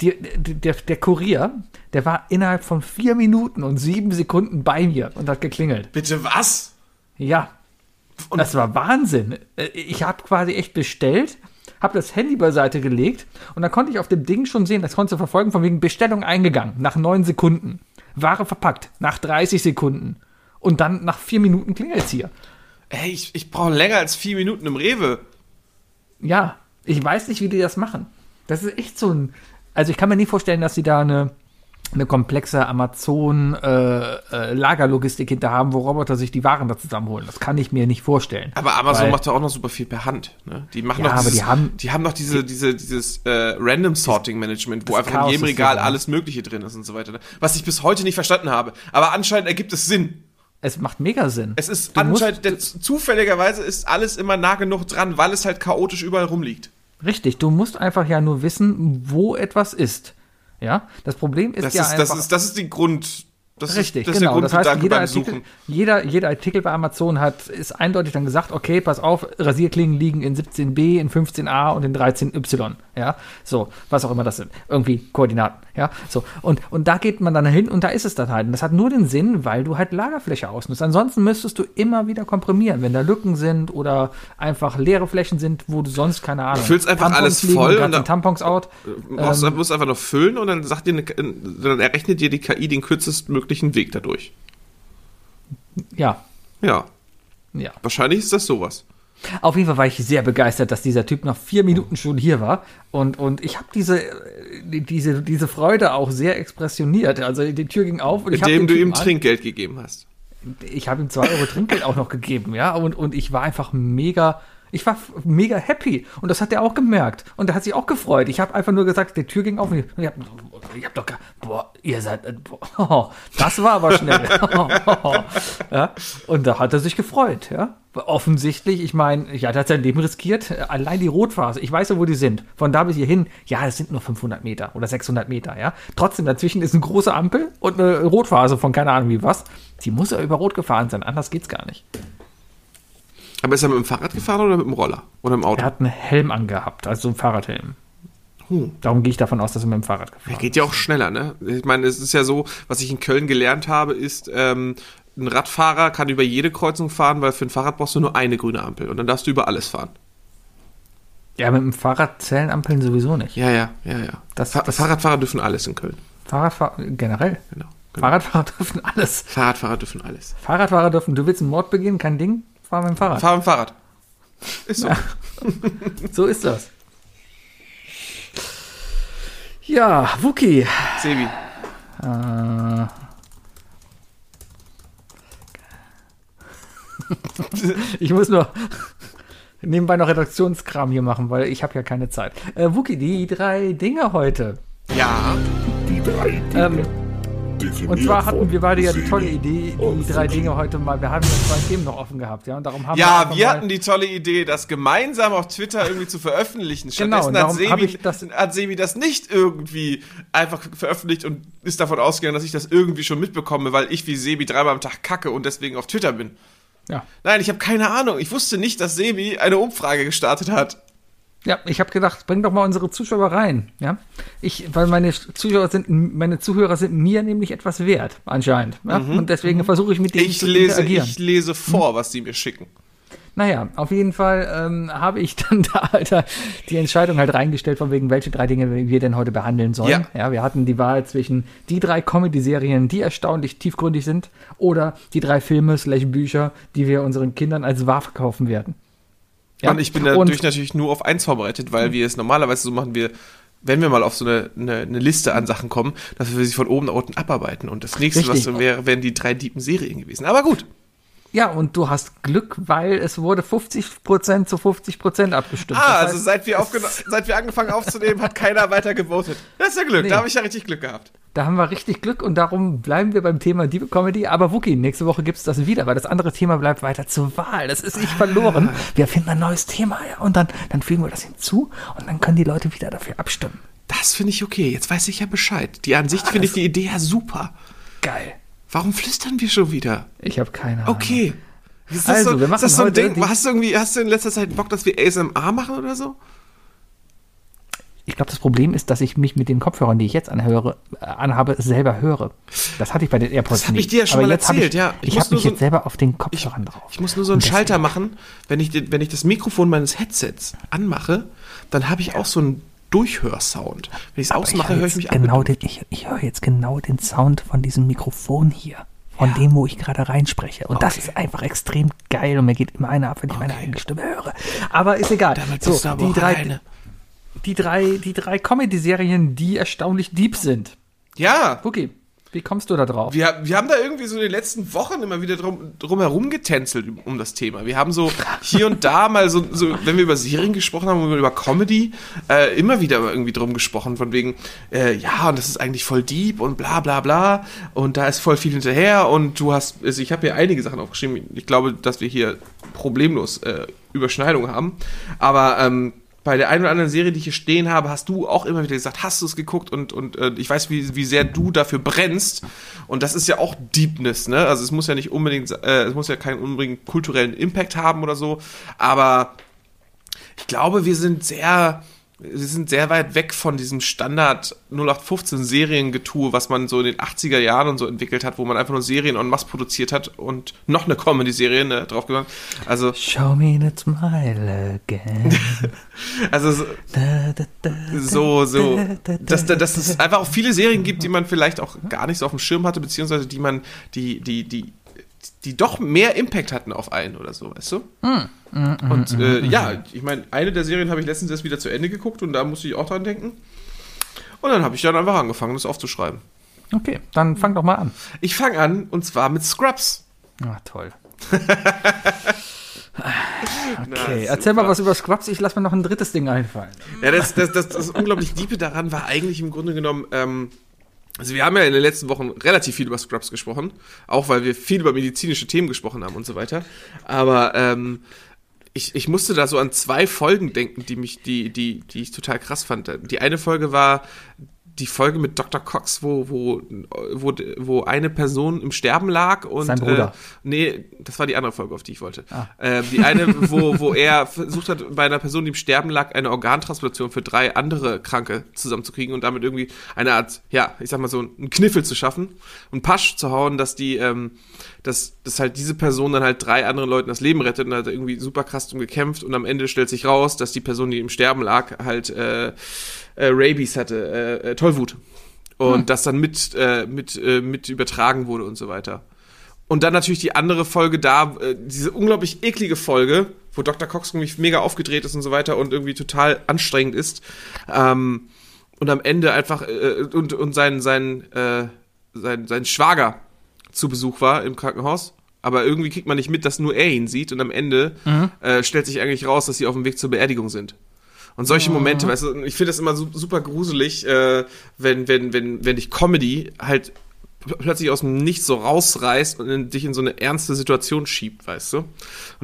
die, die, der, der Kurier, der war innerhalb von vier Minuten und sieben Sekunden bei mir und hat geklingelt. Bitte was? Ja. Das war Wahnsinn. Äh, Ich habe quasi echt bestellt, habe das Handy beiseite gelegt und dann konnte ich auf dem Ding schon sehen, das konntest du verfolgen, von wegen Bestellung eingegangen, nach neun Sekunden. Ware verpackt, nach 30 Sekunden. Und dann nach vier Minuten klingelt's hier. Ey, ich, ich brauche länger als vier Minuten im Rewe. Ja, ich weiß nicht, wie die das machen. Das ist echt so ein. Also ich kann mir nie vorstellen, dass sie da eine, eine komplexe Amazon-Lagerlogistik hinter haben, wo Roboter sich die Waren da zusammenholen. Das kann ich mir nicht vorstellen. Aber Amazon Weil- macht doch auch noch super viel per Hand. Ne? Die machen Ja, aber dieses, die haben- die haben doch diese, diese, dieses äh, Random Sorting Management, wo einfach in Chaos jedem ist Regal ja. alles Mögliche drin ist und so weiter. Ne? Was ich bis heute nicht verstanden habe. Aber anscheinend ergibt es Sinn. Es macht mega Sinn. Es ist Du musst- anscheinend, der, zufälligerweise ist alles immer nah genug dran, weil es halt chaotisch überall rumliegt. Richtig, du musst einfach ja nur wissen, wo etwas ist. Ja, das Problem ist Das, ja ist, einfach. das, ist, das ist die Grund. Das Richtig, ist, das ist genau. der Das heißt, jeder Artikel, jeder, jeder Artikel bei Amazon hat, ist eindeutig dann gesagt, okay, pass auf, Rasierklingen liegen in 17b, in 15a und in 13y. Ja, so, was auch immer das sind. Irgendwie Koordinaten. Ja, so. Und, und da geht man dann hin und da ist es dann halt. Und das hat nur den Sinn, weil du halt Lagerfläche ausnutzt. Ansonsten müsstest du immer wieder komprimieren, wenn da Lücken sind oder einfach leere Flächen sind, wo du sonst, keine Ahnung. füllst einfach Tampons alles liegen voll und dann- Tampons out. Du brauchst, Ähm, musst einfach noch füllen und dann sagt dir, eine, dann errechnet dir die KI den kürzestmöglichen Weg dadurch. ja, Ja, ja. wahrscheinlich ist das sowas. Auf jeden Fall war ich sehr begeistert, dass dieser Typ nach vier Minuten schon hier war. Und, und ich habe diese, äh, diese, diese Freude auch sehr expressioniert. Also die Tür ging auf und ich habe Indem du ihm Trinkgeld gegeben hast. Ich habe ihm zwei Euro Trinkgeld auch noch gegeben, ja. Und, und ich war einfach mega. Ich war mega happy und das hat er auch gemerkt und er hat sich auch gefreut. Ich habe einfach nur gesagt, die Tür ging auf und ich, habe hab doch, ge- boah, ihr seid, äh, boah, das war aber schnell. ja, und da hat er sich gefreut, ja. Offensichtlich, ich meine, ja, der hat sein Leben riskiert. Allein die Rotphase, ich weiß ja, wo die sind. Von da bis hierhin, ja, das sind nur 500 Meter oder 600 Meter, ja. Trotzdem, dazwischen ist eine große Ampel und eine Rotphase von keine Ahnung wie was. Sie muss ja über Rot gefahren sein, anders geht's gar nicht. Aber ist er mit dem Fahrrad gefahren oder mit dem Roller? Oder im Auto? Er hat einen Helm angehabt, also einen Fahrradhelm. Hm. Darum gehe ich davon aus, dass er mit dem Fahrrad gefahren Er geht ja auch schneller, ne? Ich meine, es ist ja so, was ich in Köln gelernt habe, ist, ähm, ein Radfahrer kann über jede Kreuzung fahren, weil für ein Fahrrad brauchst du nur eine grüne Ampel und dann darfst du über alles fahren. Ja, mit dem Fahrrad zählen Ampeln sowieso nicht. Ja, ja, ja, ja. Das- Fa das- Fahrradfahrer dürfen alles in Köln. Fahrradfahrer, generell. Genau. genau. Fahrradfahrer dürfen alles. Fahrradfahrer dürfen alles. Fahrradfahrer dürfen, du willst einen Mord begehen, kein Ding, fahr mit dem Fahrrad. Fahr mit dem Fahrrad. Ist so. So ist das. Ja, Wookie. Sebi. Äh, ich muss nur nebenbei noch Redaktionskram hier machen, weil ich habe ja keine Zeit. Äh, Wookie, die drei Dinge heute. Ja. Die drei Dinge. Ähm, und zwar hatten wir beide ja die tolle Idee, die drei. Dinge heute mal. Wir haben ja zwei Themen noch offen gehabt, ja, und darum haben wir Ja, wir mal- hatten die tolle Idee, das gemeinsam auf Twitter irgendwie zu veröffentlichen. Genau, Stattdessen darum hat, Sebi, das- hat Sebi das nicht irgendwie einfach veröffentlicht und ist davon ausgegangen, dass ich das irgendwie schon mitbekomme, weil ich wie Sebi dreimal am Tag kacke und deswegen auf Twitter bin. Ja. Nein, ich habe keine Ahnung. Ich wusste nicht, dass Sebi eine Umfrage gestartet hat. Ja, ich habe gedacht, bring doch mal unsere Zuschauer rein, ja. Ich, weil meine Zuschauer sind, meine Zuhörer sind mir nämlich etwas wert, anscheinend. Ja? Und deswegen versuche ich mit denen Mhm. Ich zu lese, interagieren. ich lese vor, was sie mir schicken. Naja, auf jeden Fall ähm, habe ich dann da Alter, die Entscheidung halt reingestellt, von wegen welche drei Dinge wir denn heute behandeln sollen. Ja. wir hatten die Wahl zwischen die drei Comedy-Serien, die erstaunlich tiefgründig sind, oder die drei Filme slash Bücher, die wir unseren Kindern als wahr verkaufen werden. Ja? Und ich bin dadurch natürlich nur auf eins vorbereitet, weil wir es normalerweise so machen, wir, wenn wir mal auf so eine, eine, eine Liste an Sachen kommen, dass wir sie von oben nach unten abarbeiten. Und das nächste, was Richtig. so wäre, wären die drei tiefen Serien gewesen. Aber gut. Ja, und du hast Glück, weil es wurde 50% zu 50% abgestimmt. Ah, Das also heißt, seit wir, seit wir angefangen aufzunehmen, hat keiner weiter gewotet. Das ist ja Glück, Nee. da habe ich ja richtig Glück gehabt. Da haben wir richtig Glück und darum bleiben wir beim Thema Diebe Comedy. Aber Wookie, nächste Woche gibt's das wieder, weil das andere Thema bleibt weiter zur Wahl. Das ist nicht verloren. Wir finden ein neues Thema ja, und dann, dann fügen wir das hinzu und dann können die Leute wieder dafür abstimmen. Das finde ich okay, jetzt weiß ich ja Bescheid. Die Ansicht finde ich die Idee ja super. Geil. Warum flüstern wir schon wieder? Ich habe keine Ahnung. Okay. Ist das Also, so, wir ist machen das so ein Ding? Hast du irgendwie, hast du in letzter Zeit Bock, dass wir ASMR machen oder so? Ich glaube, das Problem ist, dass ich mich mit den Kopfhörern, die ich jetzt anhöre, äh, anhabe, selber höre. Das hatte ich bei den AirPods Das hab ich dir ja schon Aber mal erzählt, ich, ja. Ich Ich, habe mich so jetzt selber auf den Kopfhörern drauf. Ich muss nur so einen Schalter machen, wenn ich, wenn ich das Mikrofon meines Headsets anmache, dann habe ich auch so einen Durchhörsound. Wenn ich es ausmache, höre ich jetzt mich genau den, ich, ich höre jetzt genau den Sound von diesem Mikrofon hier. Von dem, wo ich gerade reinspreche. Und das Okay. ist einfach extrem geil und mir geht immer einer ab, wenn ich meine eigene Stimme höre. Aber ist egal. Damit so, aber die drei, alleine. die drei, die drei Comedy-Serien, die erstaunlich deep sind. Ja, Wookie, wie kommst du da drauf? wir, wir haben da irgendwie so in den letzten Wochen immer wieder drum, drum herum getänzelt um- das Thema. Wir haben so hier und da mal so, so wenn wir über Serien gesprochen haben, über Comedy, äh, immer wieder irgendwie drum gesprochen, von wegen, äh, ja, und das ist eigentlich voll deep und bla bla bla und da ist voll viel hinterher und du hast, also ich habe hier einige Sachen aufgeschrieben. Ich glaube, dass wir hier problemlos äh, Überschneidungen haben, aber ähm, bei der einen oder anderen Serie, die ich hier stehen habe, hast du auch immer wieder gesagt, hast du es geguckt und, und äh, ich weiß, wie, wie sehr du dafür brennst. Und das ist ja auch Deepness, ne? Also es muss ja nicht unbedingt, äh, es muss ja keinen unbedingt kulturellen Impact haben oder so. Aber ich glaube, wir sind sehr, wir sind sehr weit weg von diesem Standard 0815 Seriengetue, was man so in den 80er Jahren und so entwickelt hat, wo man einfach nur Serien en masse produziert hat und noch eine Comedy-Serie ne, drauf gemacht. Also, Show me that smile again. also so, so, so, da, da, dass, da, dass es einfach auch viele Serien gibt, die man vielleicht auch gar nicht so auf dem Schirm hatte, beziehungsweise die man, die, die, die, die doch mehr Impact hatten auf einen oder so, weißt du? Und äh, ja, ich meine, eine der Serien habe ich letztens erst wieder zu Ende geguckt und da musste ich auch dran denken. Und dann habe ich dann einfach angefangen, das aufzuschreiben. Okay, dann fang doch mal an. Ich fange an und zwar mit Scrubs. Ah, toll. Na, Okay, erzähl mal was über Scrubs. Ich lass mir noch ein drittes Ding einfallen. Ja, das, das, das, das unglaublich Diepe daran war eigentlich im Grunde genommen, ähm, also wir haben ja in den letzten Wochen relativ viel über Scrubs gesprochen, auch weil wir viel über medizinische Themen gesprochen haben und so weiter. Aber ähm, ich, ich musste da so an zwei Folgen denken, die mich, die, die, die ich total krass fand. Die eine Folge war die Folge mit Dr. Cox, wo, wo, wo, wo eine Person im Sterben lag und Sein Bruder. Äh, nee, das war die andere Folge, auf die ich wollte. Äh, die eine, wo, wo er versucht hat, bei einer Person, die im Sterben lag, eine Organtransplantation für drei andere Kranke zusammenzukriegen und damit irgendwie eine Art, ja, ich sag mal so, einen Kniffel zu schaffen und Pasch zu hauen, dass die, ähm, dass, dass halt diese Person dann halt drei anderen Leuten das Leben rettet und hat irgendwie super krass drum gekämpft und am Ende stellt sich raus, dass die Person, die im Sterben lag, halt äh, äh, Rabies hatte, äh, äh, Tollwut. Und das dann mit, äh, mit, äh, mit übertragen wurde und so weiter. Und dann natürlich die andere Folge da, äh, diese unglaublich eklige Folge, wo Dr. Cox irgendwie mega aufgedreht ist und so weiter und irgendwie total anstrengend ist. Ähm, und am Ende einfach, äh, und, und sein, sein, äh, sein, sein Schwager zu Besuch war im Krankenhaus. Aber irgendwie kriegt man nicht mit, dass nur er ihn sieht. Und am Ende äh, stellt sich eigentlich raus, dass sie auf dem Weg zur Beerdigung sind. Und solche Momente, weißt du, ich finde das immer su super gruselig, äh, wenn, wenn, wenn, wenn dich Comedy halt pl- plötzlich aus dem Nichts so rausreißt und in, dich in so eine ernste Situation schiebt, weißt du? Und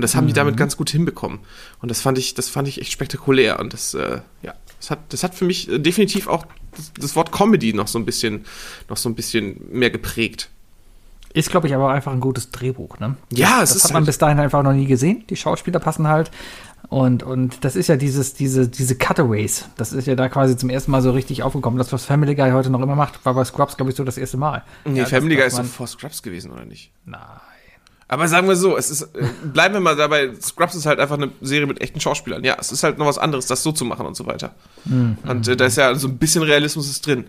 das haben die damit ganz gut hinbekommen. Und das fand ich, das fand ich echt spektakulär. Und das, äh, ja, das hat, das hat für mich äh, definitiv auch das, das Wort Comedy noch so ein bisschen, noch so ein bisschen mehr geprägt. Ist, glaube ich, aber einfach ein gutes Drehbuch, ne? Ja, es das ist hat man halt- bis dahin einfach noch nie gesehen. Die Schauspieler passen halt. Und, und das ist ja dieses, diese, diese Cutaways. Das ist ja da quasi zum ersten Mal so richtig aufgekommen. Das, was Family Guy heute noch immer macht, war bei Scrubs, glaube ich, so das erste Mal. Nee, Ja, Family Guy ist doch vor Scrubs gewesen, oder nicht? Nein. Aber sagen wir so, es ist, äh, bleiben wir mal dabei, Scrubs ist halt einfach eine Serie mit echten Schauspielern. Ja, es ist halt noch was anderes, das so zu machen und so weiter. Und äh, da ist ja so ein bisschen Realismus ist drin.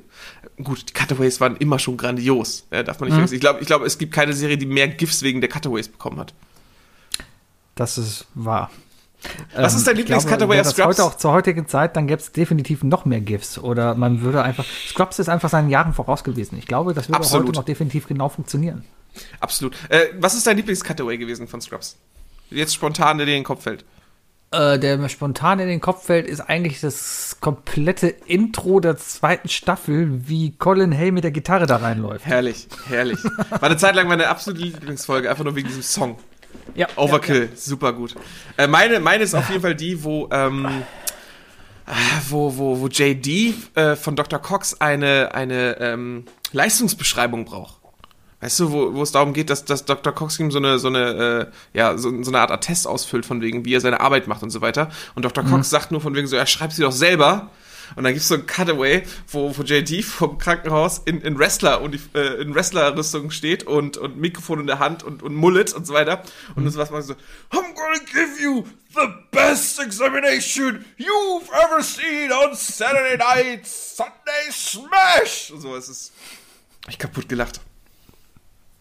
Gut, die Cutaways waren immer schon grandios, ja, darf man nicht vergessen. Ich glaube, ich glaube, es gibt keine Serie, die mehr GIFs wegen der Cutaways bekommen hat. Das ist wahr. Was ist dein Lieblings-Cutaway Scrubs? heute auch zur heutigen Zeit, dann gäbe es definitiv noch mehr GIFs. Oder man würde einfach. Scrubs ist einfach seinen Jahren voraus gewesen. Ich glaube, das würde Absolut. heute noch definitiv genau funktionieren. Absolut. Äh, was ist dein Lieblings-Cutaway gewesen von Scrubs? Jetzt spontan, der dir in den Kopf fällt. Äh, der mir spontan in den Kopf fällt, ist eigentlich das komplette Intro der zweiten Staffel, wie Colin Hay mit der Gitarre da reinläuft. Herrlich, herrlich. War eine Zeit lang meine absolute Lieblingsfolge, einfach nur wegen diesem Song. Ja, Overkill, super gut. Äh, meine, meine ist auf jeden Fall die, wo, ähm, äh, wo, wo, wo JD äh, von Dr. Cox eine, eine ähm, Leistungsbeschreibung braucht. Weißt du, wo, wo es darum geht, dass, dass Dr. Cox ihm so eine, so eine, äh, ja, so, so eine Art Attest ausfüllt, von wegen, wie er seine Arbeit macht und so weiter. Und Dr. Cox sagt nur von wegen so, ja, schreib sie doch selber. Und dann gibt's so ein Cutaway, wo, wo JD vom Krankenhaus in, in Wrestler und äh, in Wrestlerrüstung steht und, und Mikrofon in der Hand und, und Mullet und so weiter. Und das was man so, I'm gonna give you the best examination you've ever seen on Saturday Night Sunday Smash. Und so, es ist ich kaputt gelacht.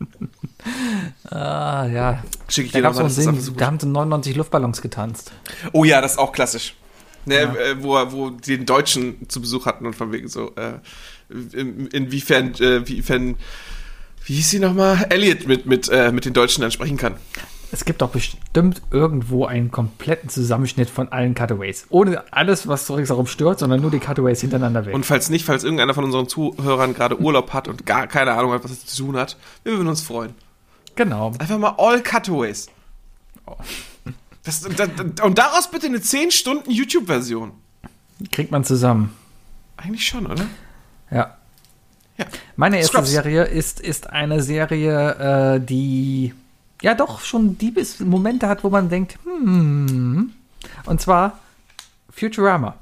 Ah, ja. Schick ich Da dir es nochmal, so so da haben sie 99 Luftballons getanzt. Oh ja, das ist auch klassisch. Ne, äh, wo, er- wo die den Deutschen zu Besuch hatten und von wegen so, äh, in, inwiefern, äh, inwiefern, wie hieß sie nochmal? Elliot mit, mit, äh, mit den Deutschen dann sprechen kann. Es gibt doch bestimmt irgendwo einen kompletten Zusammenschnitt von allen Cutaways. Ohne alles, was so ringsherum stört, sondern nur die Cutaways hintereinander weg. Und falls nicht, falls irgendeiner von unseren Zuhörern gerade Urlaub hat und gar keine Ahnung hat, was es zu tun hat, wir würden uns freuen. genau. Einfach mal all Cutaways. Das, das, und daraus bitte eine 10 Stunden YouTube-Version. Kriegt man zusammen. Eigentlich schon, oder? Ja. Ja. Meine erste Scrubs. Serie ist, ist eine Serie, äh, die ja doch schon die bis Momente hat, wo man denkt, hm. Und zwar Futurama.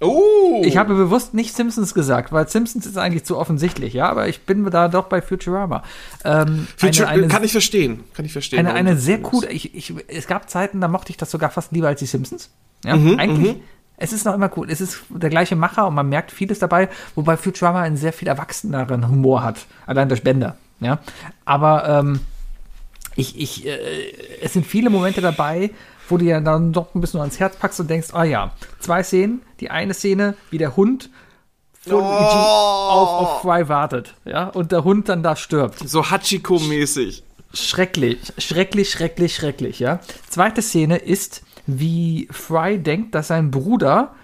Oh! Ich habe bewusst nicht Simpsons gesagt, weil Simpsons ist eigentlich zu offensichtlich, ja, aber ich bin da doch bei Futurama. Ähm, Future, eine, eine, kann ich verstehen. Kann ich verstehen. eine, eine sehr coole, ich, ich, es gab Zeiten, da mochte ich das sogar fast lieber als die Simpsons. Ja, Mhm, eigentlich, es ist noch immer cool. Es ist der gleiche Macher und man merkt vieles dabei, wobei Futurama einen sehr viel erwachseneren Humor hat, allein durch Bänder. Ja, aber ähm, ich, ich, äh, es sind viele Momente dabei, wo du ja dann doch ein bisschen ans Herz packst und denkst, ah ja, zwei Szenen. Die eine Szene, wie der Hund vor Luigi auf, auf Fry wartet, ja, und der Hund dann da stirbt. So Hachiko-mäßig. Schrecklich, schrecklich, schrecklich, schrecklich, ja. Zweite Szene ist, wie Fry denkt, dass sein Bruder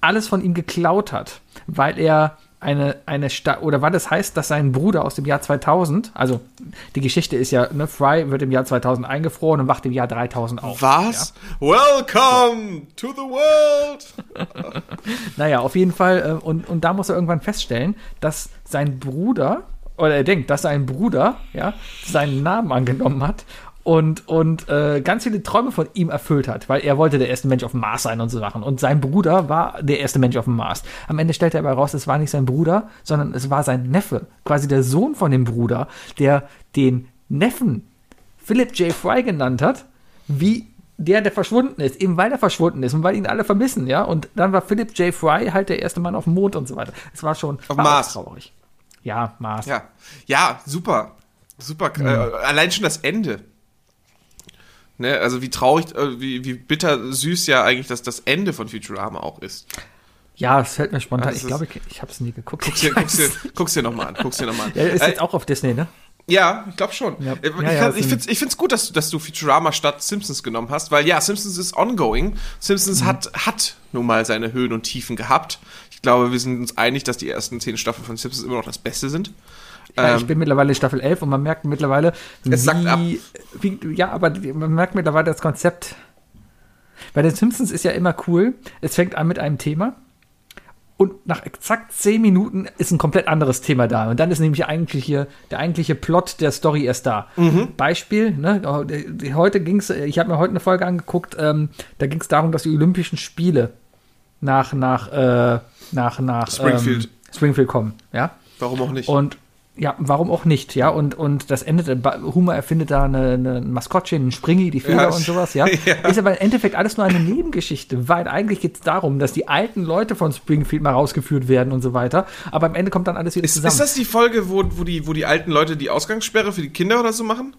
alles von ihm geklaut hat, weil er eine, eine Sta oder weil das heißt, dass sein Bruder aus dem Jahr 2000, also die Geschichte ist ja, ne, Fry wird im Jahr 2000 eingefroren und wacht im Jahr 3000 auf. Was? Welcome to the world! Naja, auf jeden Fall. Äh, und, und da muss er irgendwann feststellen, dass sein Bruder, oder er denkt, dass sein Bruder, ja, seinen Namen angenommen hat und, und äh, ganz viele Träume von ihm erfüllt hat, weil er wollte der erste Mensch auf dem Mars sein und so Sachen. Und sein Bruder war der erste Mensch auf dem Mars. Am Ende stellt er aber raus, es war nicht sein Bruder, sondern es war sein Neffe, quasi der Sohn von dem Bruder, der den Neffen Philip J. Fry genannt hat, wie der, der verschwunden ist, eben weil er verschwunden ist und weil ihn alle vermissen, ja. Und dann war Philip J. Fry halt der erste Mann auf dem Mond und so weiter. Es war schon Auf war Mars. traurig. Ja, Mars. Ja, ja, super. Super. Äh, allein schon das Ende. Ne, also wie traurig, äh, wie, wie bitter süß ja eigentlich das, das Ende von Futurama auch ist. Ja, es fällt mir spontan. Ja, das ich glaube, ich, ich habe es nie geguckt. Guck's dir, guck's dir, guck's dir nochmal an. Guck's dir noch mal an. ja, ist Äh, jetzt auch auf Disney, ne? Ja, ich glaube schon. Ja. Äh, Ich, Ja, ja, ich finde es gut, dass du, dass du Futurama statt Simpsons genommen hast, weil ja, Simpsons ist ongoing. Simpsons Mhm. hat, hat nun mal seine Höhen und Tiefen gehabt. Ich glaube, wir sind uns einig, dass die ersten zehn Staffeln von Simpsons immer noch das Beste sind. Ja, Ähm, ich bin mittlerweile in Staffel 11 und man merkt mittlerweile, Es ab. wie, ja, aber man merkt mittlerweile das Konzept. Bei den Simpsons ist ja immer cool, es fängt an mit einem Thema und nach exakt 10 Minuten ist ein komplett anderes Thema da. Und dann ist nämlich eigentlich hier der eigentliche Plot der Story erst da. Mhm. Beispiel, ne, heute ging es, ich habe mir heute eine Folge angeguckt, ähm, da ging es darum, dass die Olympischen Spiele nach, nach, äh, nach, nach Springfield. Ähm, Springfield kommen, ja. warum auch nicht? Und ja, warum auch nicht, ja? Und, und das endet, äh, Humor erfindet da eine, eine ein Maskottchen, ein Springi, die Feder Ja. und sowas, ja? Ja. Ist aber im Endeffekt alles nur eine Nebengeschichte, weil eigentlich geht es darum, dass die alten Leute von Springfield mal rausgeführt werden und so weiter. Aber am Ende kommt dann alles wieder ist, zusammen. ist das die Folge, wo, wo, die, wo die alten Leute die Ausgangssperre für die Kinder oder so machen?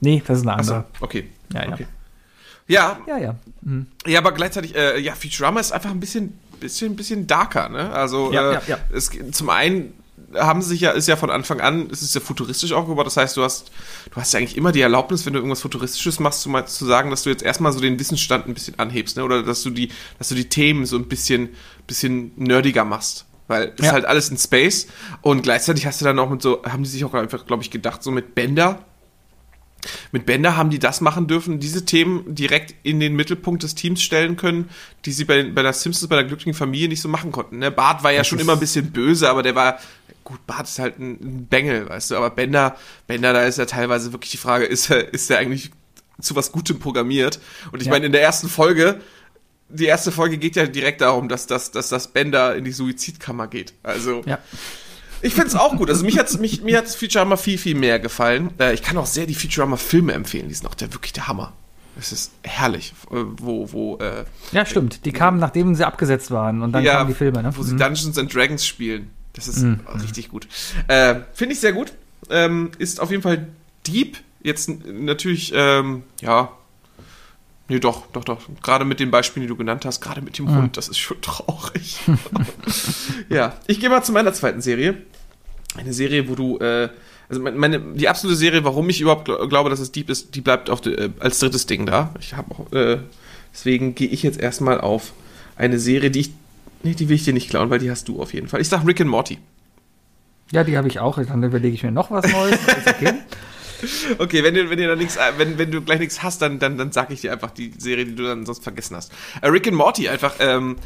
nee, das ist eine andere. okay. Ja, ja. okay. Ja, Ja, ja. Mhm. Ja, aber gleichzeitig, äh, ja, Futurama ist einfach ein bisschen, bisschen, bisschen darker, ne? Also, Ja, äh, ja, ja. Es, zum einen haben sie sich ja, ist ja von Anfang an, es ist ja futuristisch aufgebaut, das heißt, du hast, du hast ja eigentlich immer die Erlaubnis, wenn du irgendwas Futuristisches machst, zu, mal, zu sagen, dass du jetzt erstmal so den Wissensstand ein bisschen anhebst, ne? Oder dass du die, dass du die Themen so ein bisschen, bisschen nerdiger machst. Weil es Ja. ist halt alles in Space und gleichzeitig hast du dann auch mit so, haben die sich auch einfach, glaube ich, gedacht, so mit Bender, mit Bender haben die das machen dürfen, diese Themen direkt in den Mittelpunkt des Teams stellen können, die sie bei, bei der Simpsons, bei der glücklichen Familie nicht so machen konnten. Ne? Bart war ja schon immer ein bisschen böse, aber der war, gut, Bart ist halt ein, ein Bengel, weißt du, aber Bender, Bender, da ist ja teilweise wirklich die Frage, ist er, ist er eigentlich zu was Gutem programmiert? Und ich Ja. meine, in der ersten Folge, die erste Folge geht ja direkt darum, dass, dass, dass das Bender in die Suizidkammer geht. Also, Ja. ich finde es auch gut. Also mich hat's, mich, mir hat's Futurama viel, viel mehr gefallen. Äh, ich kann auch sehr die Futurama-Filme empfehlen. Die sind auch der, wirklich der Hammer. Es ist herrlich, äh, wo, wo, äh, ja, stimmt. Die kamen, nachdem sie abgesetzt waren und dann kamen die Filme, ne? wo sie Mhm. Dungeons and Dragons spielen. Das ist richtig gut. Äh, finde ich sehr gut. Ähm, ist auf jeden Fall deep. Jetzt natürlich, ähm, ja, Nee, doch, doch, doch. Gerade mit den Beispielen, die du genannt hast, gerade mit dem Mhm. Hund, das ist schon traurig. ja, ich gehe mal zu meiner zweiten Serie. Eine Serie, wo du, äh, also meine, die absolute Serie, warum ich überhaupt gl glaube, dass es Deep ist, die bleibt auf äh, als drittes Ding da. Ich habe auch, äh, deswegen gehe ich jetzt erstmal auf eine Serie, die ich, nee, die will ich dir nicht klauen, weil die hast du auf jeden Fall. Ich sag Rick and Morty. Ja, die habe ich auch. Dann überlege ich mir noch was Neues. Ist okay. Okay, wenn du, wenn, dir da nichts, äh, wenn, wenn du gleich nichts hast, dann, dann, dann sag ich dir einfach die Serie, die du dann sonst vergessen hast. Äh, Rick and Morty einfach, ähm,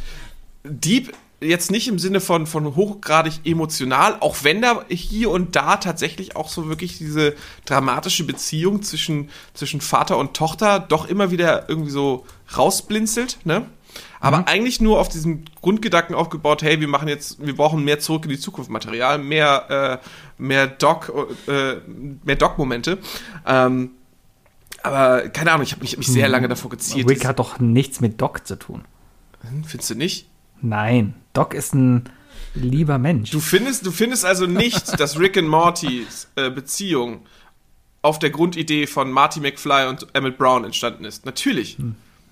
Deep, jetzt nicht im Sinne von, von hochgradig emotional, auch wenn da hier und da tatsächlich auch so wirklich diese dramatische Beziehung zwischen, zwischen Vater und Tochter doch immer wieder irgendwie so rausblinzelt, ne? Aber eigentlich nur auf diesem Grundgedanken aufgebaut, hey, wir machen jetzt, wir brauchen mehr zurück in die Zukunft Material, mehr, äh, mehr Doc, äh, mehr Doc-Momente. Ähm, aber keine Ahnung, ich habe mich, hab mich sehr lange davor gezielt. Rick hat doch nichts mit Doc zu tun. Hm, Findest du nicht? Nein, Doc ist ein lieber Mensch. Du findest, du findest also nicht, dass Rick und Mortys äh, Beziehung auf der Grundidee von Marty McFly und Emmett Brown entstanden ist. Natürlich.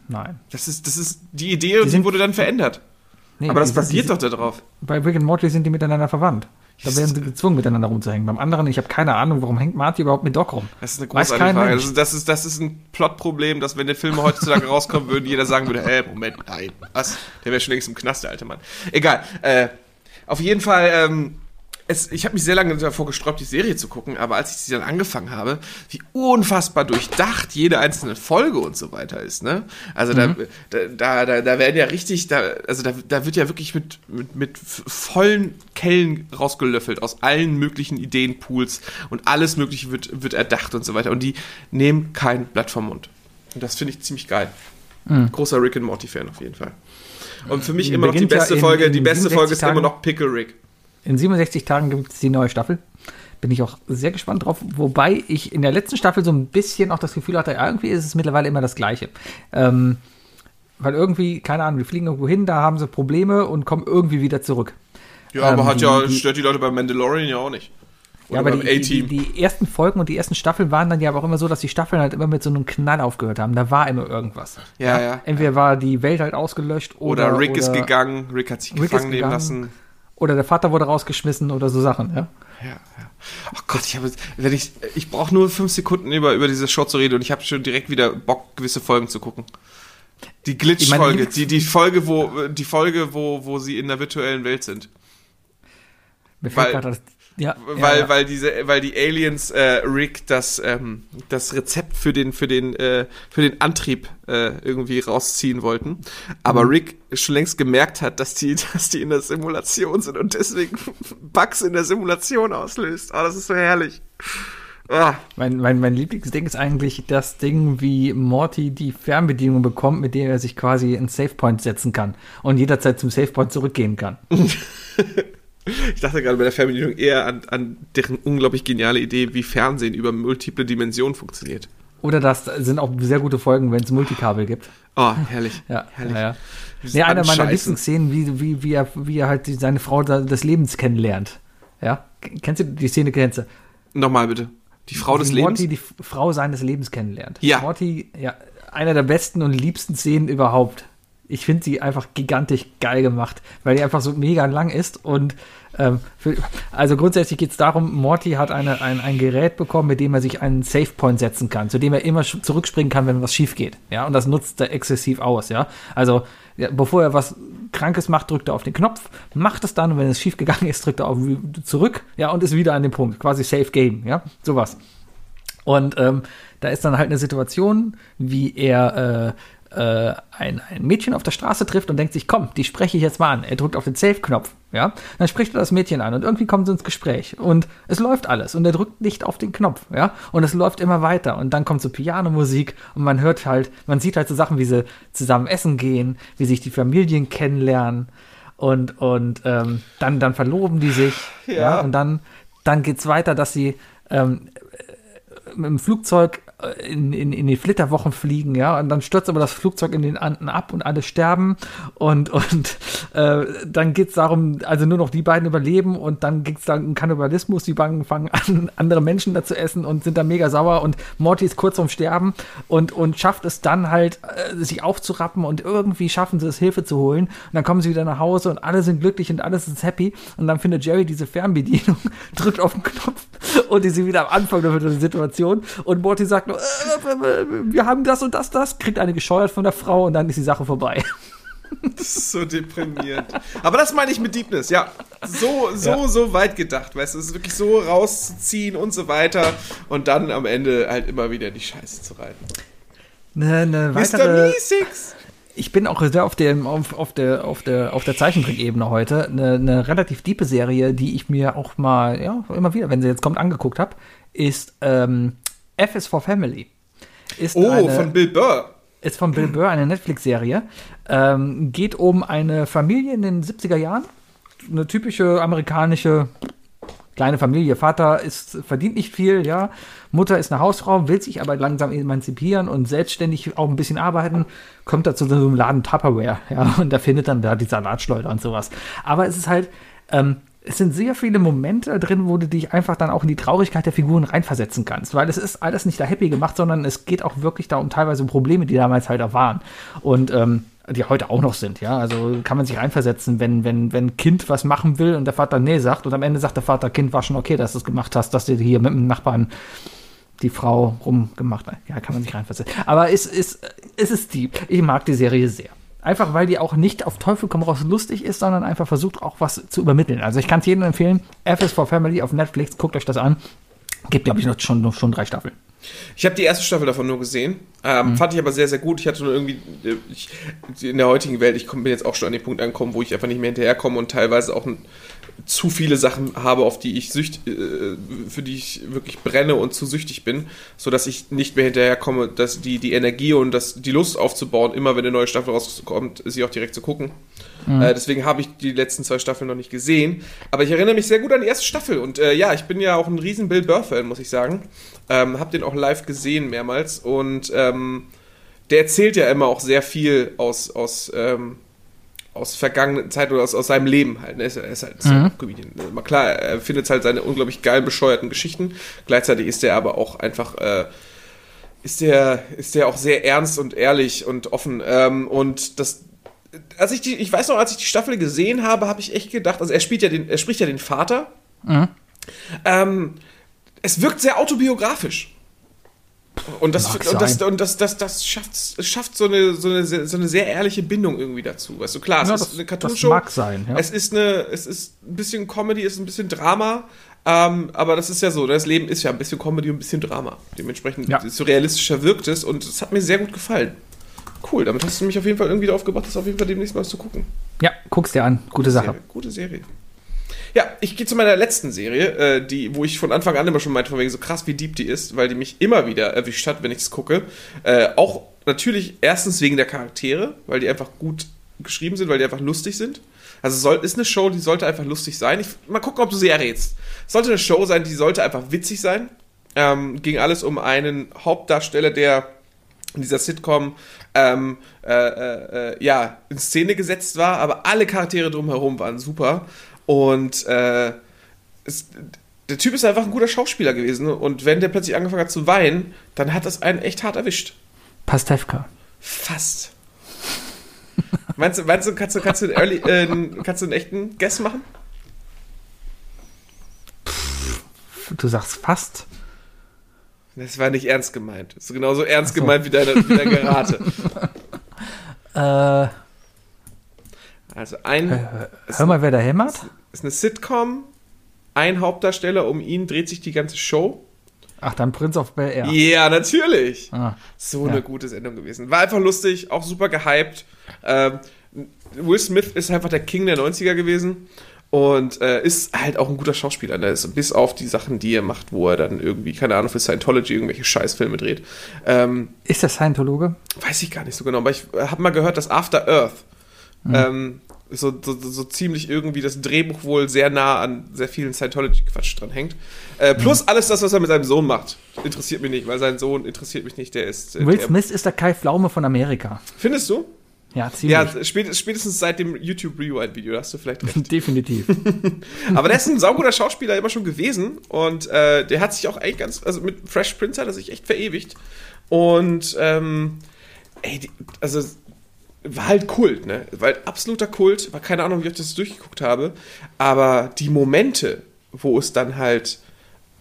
Nein. Das ist, das ist die Idee und die sind- wurde dann verändert. Nee, Aber das sind- basiert die doch sind- darauf. Bei Rick and Morty sind die miteinander verwandt. Da werden sie gezwungen, miteinander rumzuhängen. Beim anderen, ich habe keine Ahnung, warum hängt Marty überhaupt mit Doc rum? Das ist eine Weiß großartige kein Frage. Das ist, das, ist, das ist ein Plotproblem, dass wenn der Film heutzutage rauskommen würde, jeder sagen würde, äh, Moment, nein, was? Der wäre schon längst im Knast, der alte Mann. Egal. Äh, auf jeden Fall, ähm, es, ich habe mich sehr lange davor gesträubt, die Serie zu gucken, aber als ich sie dann angefangen habe, wie unfassbar durchdacht jede einzelne Folge und so weiter ist, ne? Also da, da, da, da werden ja richtig, da, also da, da wird ja wirklich mit, mit, mit vollen Kellen rausgelöffelt aus allen möglichen Ideenpools und alles Mögliche wird, wird erdacht und so weiter. Und die nehmen kein Blatt vom Mund. Und das finde ich ziemlich geil. Großer Rick and Morty Fan auf jeden Fall. Und für mich Die immer noch die beginnt ja beste in- Folge, in die beste 67 Folge ist immer Tagen. noch Pickle Rick. In 67 Tagen gibt es die neue Staffel. Bin ich auch sehr gespannt drauf. Wobei ich in der letzten Staffel so ein bisschen auch das Gefühl hatte, ja, irgendwie ist es mittlerweile immer das Gleiche. Ähm, weil irgendwie, keine Ahnung, wir fliegen irgendwo hin, da haben sie Probleme und kommen irgendwie wieder zurück. Ja, aber Ähm, hat ja, die- stört die Leute beim Mandalorian ja auch nicht. Oder ja, aber die, die, A-Team. die ersten Folgen und die ersten Staffeln waren dann ja aber auch immer so, dass die Staffeln halt immer mit so einem Knall aufgehört haben. Da war immer irgendwas. Ja, ja. Entweder war die Welt halt ausgelöscht oder, Oder Rick ist oder- gegangen, Rick hat sich Rick ist gefangen nehmen lassen. Oder der Vater wurde rausgeschmissen oder so Sachen, ja. Ja, ja. Oh Gott, ich habe, wenn ich, ich brauche nur fünf Sekunden über, über diese Show zu reden und ich habe schon direkt wieder Bock, gewisse Folgen zu gucken. Die Glitch-Folge, die, die Folge, wo, die Folge, wo, wo sie in der virtuellen Welt sind. Mir fällt gerade das. Ja, weil, ja, weil diese, weil die Aliens äh, Rick das, ähm, das Rezept für den, für den, äh, für den Antrieb äh, irgendwie rausziehen wollten. Aber Mhm. Rick schon längst gemerkt hat, dass die, dass die in der Simulation sind und deswegen Bugs in der Simulation auslöst. Ah, das ist so herrlich. Ah, Mein, mein, mein Lieblingsding ist eigentlich das Ding, wie Morty die Fernbedienung bekommt, mit der er sich quasi in Savepoint setzen kann und jederzeit zum Savepoint zurückgehen kann. ich dachte gerade bei der Fernbedienung eher an, an deren unglaublich geniale Idee, wie Fernsehen über multiple Dimensionen funktioniert. Oder das sind auch sehr gute Folgen, wenn es Multikabel gibt. Oh, herrlich. Ja, herrlich. ja, Nee, einer meiner Anscheißen. Lieblingsszenen, wie, wie, wie, er, wie er halt seine Frau des Lebens kennenlernt. Ja, kennst du die Szene? Kennst du? Nochmal bitte. Die Frau des Wie Lebens. Morty die Frau seines Lebens kennenlernt. Ja. Morty, ja, einer der besten und liebsten Szenen überhaupt. Ich finde sie einfach gigantisch geil gemacht, weil die einfach so mega lang ist und ähm, für, also grundsätzlich geht es darum, Morty hat eine, ein, ein Gerät bekommen, mit dem er sich einen Save Point setzen kann, zu dem er immer zurückspringen kann, wenn was schief geht. Ja, und das nutzt er exzessiv aus. Ja, also ja, bevor er was Krankes macht, drückt er auf den Knopf, macht es dann und wenn es schief gegangen ist, drückt er auf zurück. Ja, und ist wieder an dem Punkt, quasi Safe Game. Ja, sowas. Und ähm, da ist dann halt eine Situation, wie er äh, äh, ein, ein Mädchen auf der Straße trifft und denkt sich, komm, die spreche ich jetzt mal an. Er drückt auf den Save-Knopf, ja. Dann spricht er das Mädchen an und irgendwie kommen sie ins Gespräch und es läuft alles und er drückt nicht auf den Knopf, ja. Und es läuft immer weiter und dann kommt so Pianomusik und man hört halt, man sieht halt so Sachen, wie sie zusammen essen gehen, wie sich die Familien kennenlernen und, und ähm, dann, dann verloben die sich, ja, Ja. und dann, dann geht's weiter, dass sie ähm, mit dem Flugzeug äh, in, in, in die Flitterwochen fliegen, ja, und dann stürzt aber das Flugzeug in den Anden ab und alle sterben und, und äh, dann geht's darum, also nur noch die beiden überleben und dann geht's dann um Kannibalismus, die beiden fangen an, andere Menschen da zu essen und sind dann mega sauer und Morty ist kurz vorm Sterben und, und schafft es dann halt, äh, sich aufzurappen und irgendwie schaffen sie es, Hilfe zu holen und dann kommen sie wieder nach Hause und alle sind glücklich und alles ist happy und dann findet Jerry diese Fernbedienung, drückt auf den Knopf und die sind wieder am Anfang der Situation und Morty sagt nur, äh, wir haben das und das, das, kriegt eine gescheuert von der Frau und dann ist die Sache vorbei. Das ist so deprimierend. Aber das meine ich mit Deepness, ja. So, so, Ja. so weit gedacht, weißt du, es ist wirklich so rauszuziehen und so weiter und dann am Ende halt immer wieder die Scheiße zu reiten. Eine Mr. weitere, Meeseeks! ich bin auch sehr auf, dem, auf, auf der, auf der, auf der Zeichentrickebene heute. Eine, eine relativ diepe Serie, die ich mir auch mal, ja, immer wieder, wenn sie jetzt kommt, angeguckt habe, ist ähm, F is for Family. Ist Oh, eine, von Bill Burr. ist von Bill Burr, eine Netflix-Serie. Ähm, geht um eine Familie in den 70er Jahren. Eine typische amerikanische kleine Familie. Vater ist, verdient nicht viel, ja. Mutter ist eine Hausfrau, will sich aber langsam emanzipieren und selbstständig auch ein bisschen arbeiten. Kommt da zu so einem Laden Tupperware, ja. Und da findet dann da die Salatschleuder und sowas. Aber es ist halt, ähm, es sind sehr viele Momente drin, wo du dich einfach dann auch in die Traurigkeit der Figuren reinversetzen kannst, weil es ist alles nicht da happy gemacht, sondern es geht auch wirklich da um teilweise um Probleme, die damals halt auch waren und ähm, die heute auch noch sind, ja. Also kann man sich reinversetzen, wenn wenn wenn Kind was machen will und der Vater nee sagt und am Ende sagt der Vater, Kind war schon okay, dass du es gemacht hast, dass du hier mit dem Nachbarn die Frau rumgemacht hat. Ja, kann man sich reinversetzen. Aber es ist es ist die. Ich mag die Serie sehr. Einfach weil die auch nicht auf Teufel komm raus lustig ist, sondern einfach versucht auch was zu übermitteln. Also ich kann es jedem empfehlen. F is for Family auf Netflix, guckt euch das an. Gibt, glaube ich, noch schon, schon drei Staffeln. Ich habe die erste Staffel davon nur gesehen. Ähm, Fand ich aber sehr, sehr gut. Ich hatte nur irgendwie, äh, ich, in der heutigen Welt, ich bin jetzt auch schon an den Punkt angekommen, wo ich einfach nicht mehr hinterherkomme und teilweise auch ein, zu viele Sachen habe, auf die ich sücht, äh, für die ich wirklich brenne und zu süchtig bin, sodass ich nicht mehr hinterherkomme, dass die, die Energie und das, die Lust aufzubauen, immer wenn eine neue Staffel rauskommt, sie auch direkt zu gucken. Äh, deswegen habe ich die letzten zwei Staffeln noch nicht gesehen. Aber ich erinnere mich sehr gut an die erste Staffel. Und äh, ja, ich bin ja auch ein riesen Bill Burr-Fan, muss ich sagen. Ähm, hab den auch live gesehen mehrmals. Und ähm, der erzählt ja immer auch sehr viel aus, aus, ähm, aus vergangenen Zeit oder aus, aus seinem Leben halt. Ne? Er ist, er ist halt ist ja auch Comedian. Klar, er findet halt seine unglaublich geilen, bescheuerten Geschichten. Gleichzeitig ist er aber auch einfach. Äh, ist der, ist der auch sehr ernst und ehrlich und offen. Ähm, und das, als ich die, ich weiß noch, als ich die Staffel gesehen habe, habe ich echt gedacht, also er spielt ja den, er spricht ja den Vater. Ähm, es wirkt sehr autobiografisch. Und das, und das, und das, das, das schafft, schafft so eine, so, eine, so eine sehr ehrliche Bindung irgendwie dazu. Weißt du, klar, es Ja, ist das- eine Cartoonshow. mag sein, ja. Es ist eine, es ist ein bisschen Comedy, es ist ein bisschen Drama. Ähm, aber das ist ja so, das Leben ist ja ein bisschen Comedy und ein bisschen Drama. Dementsprechend Ja. so realistischer wirkt es und es hat mir sehr gut gefallen. Cool, damit hast du mich auf jeden Fall irgendwie darauf gebracht, das auf jeden Fall demnächst mal zu gucken. Ja, guck's dir an. Gute Sache. Serie, gute Serie. Ja, ich gehe zu meiner letzten Serie, äh, die, wo ich von Anfang an immer schon meinte, von wegen so krass, wie deep die ist, weil die mich immer wieder erwischt hat, wenn ich es gucke. Äh, auch natürlich erstens wegen der Charaktere, weil die einfach gut geschrieben sind, weil die einfach lustig sind. Also soll, ist eine Show, die sollte einfach lustig sein. Ich, mal gucken, ob du sie errätst. Sollte eine Show sein, die sollte einfach witzig sein. Ähm, ging alles um einen Hauptdarsteller, der in dieser Sitcom ähm, äh, äh, äh, ja, in Szene gesetzt war, aber alle Charaktere drumherum waren super. Und äh, es, der Typ ist einfach ein guter Schauspieler gewesen. Und wenn der plötzlich angefangen hat zu weinen, dann hat das einen echt hart erwischt. Pastewka. Fast. meinst du, meinst du, kannst du, kannst du, einen early, äh, kannst du einen echten Guess machen? Du sagst fast. Das war nicht ernst gemeint. Das ist genauso ernst gemeint wie deine, wie deine Gerate. Äh, Also ein, hör mal, wer da hämmert. ist eine Sitcom, ein Hauptdarsteller, um ihn dreht sich die ganze Show. Ach, dann Prince of Bel Air. Ja, natürlich. Ah, So Ja. eine gute Sendung gewesen. War einfach lustig, auch super gehypt. Ähm, Will Smith ist einfach der King der 90er gewesen und äh, ist halt auch ein guter Schauspieler. Ne? Ist, bis auf die Sachen, die er macht, wo er dann irgendwie, keine Ahnung, für Scientology irgendwelche Scheißfilme dreht. Ähm, Ist der Scientologe? weiß ich gar nicht so genau, aber ich habe mal gehört, dass After Earth Ähm, so, so, so ziemlich irgendwie das Drehbuch wohl sehr nah an sehr vielen Scientology-Quatsch dran hängt. Äh, plus alles das, was er mit seinem Sohn macht. Interessiert mich nicht, weil sein Sohn interessiert mich nicht. Der ist. äh, Will der, Smith ist der Kai Pflaume von Amerika. Findest du? Ja, ziemlich. Ja, spätestens, seit dem YouTube Rewind-Video, hast du vielleicht recht. Definitiv. Aber der ist ein sauguter Schauspieler immer schon gewesen und äh, der hat sich auch eigentlich ganz, also mit Fresh Prince hat er sich echt verewigt. Und ähm, ey, die, also war halt Kult, ne? War halt absoluter Kult, war keine Ahnung, wie ich das durchgeguckt habe, aber die Momente, wo es dann halt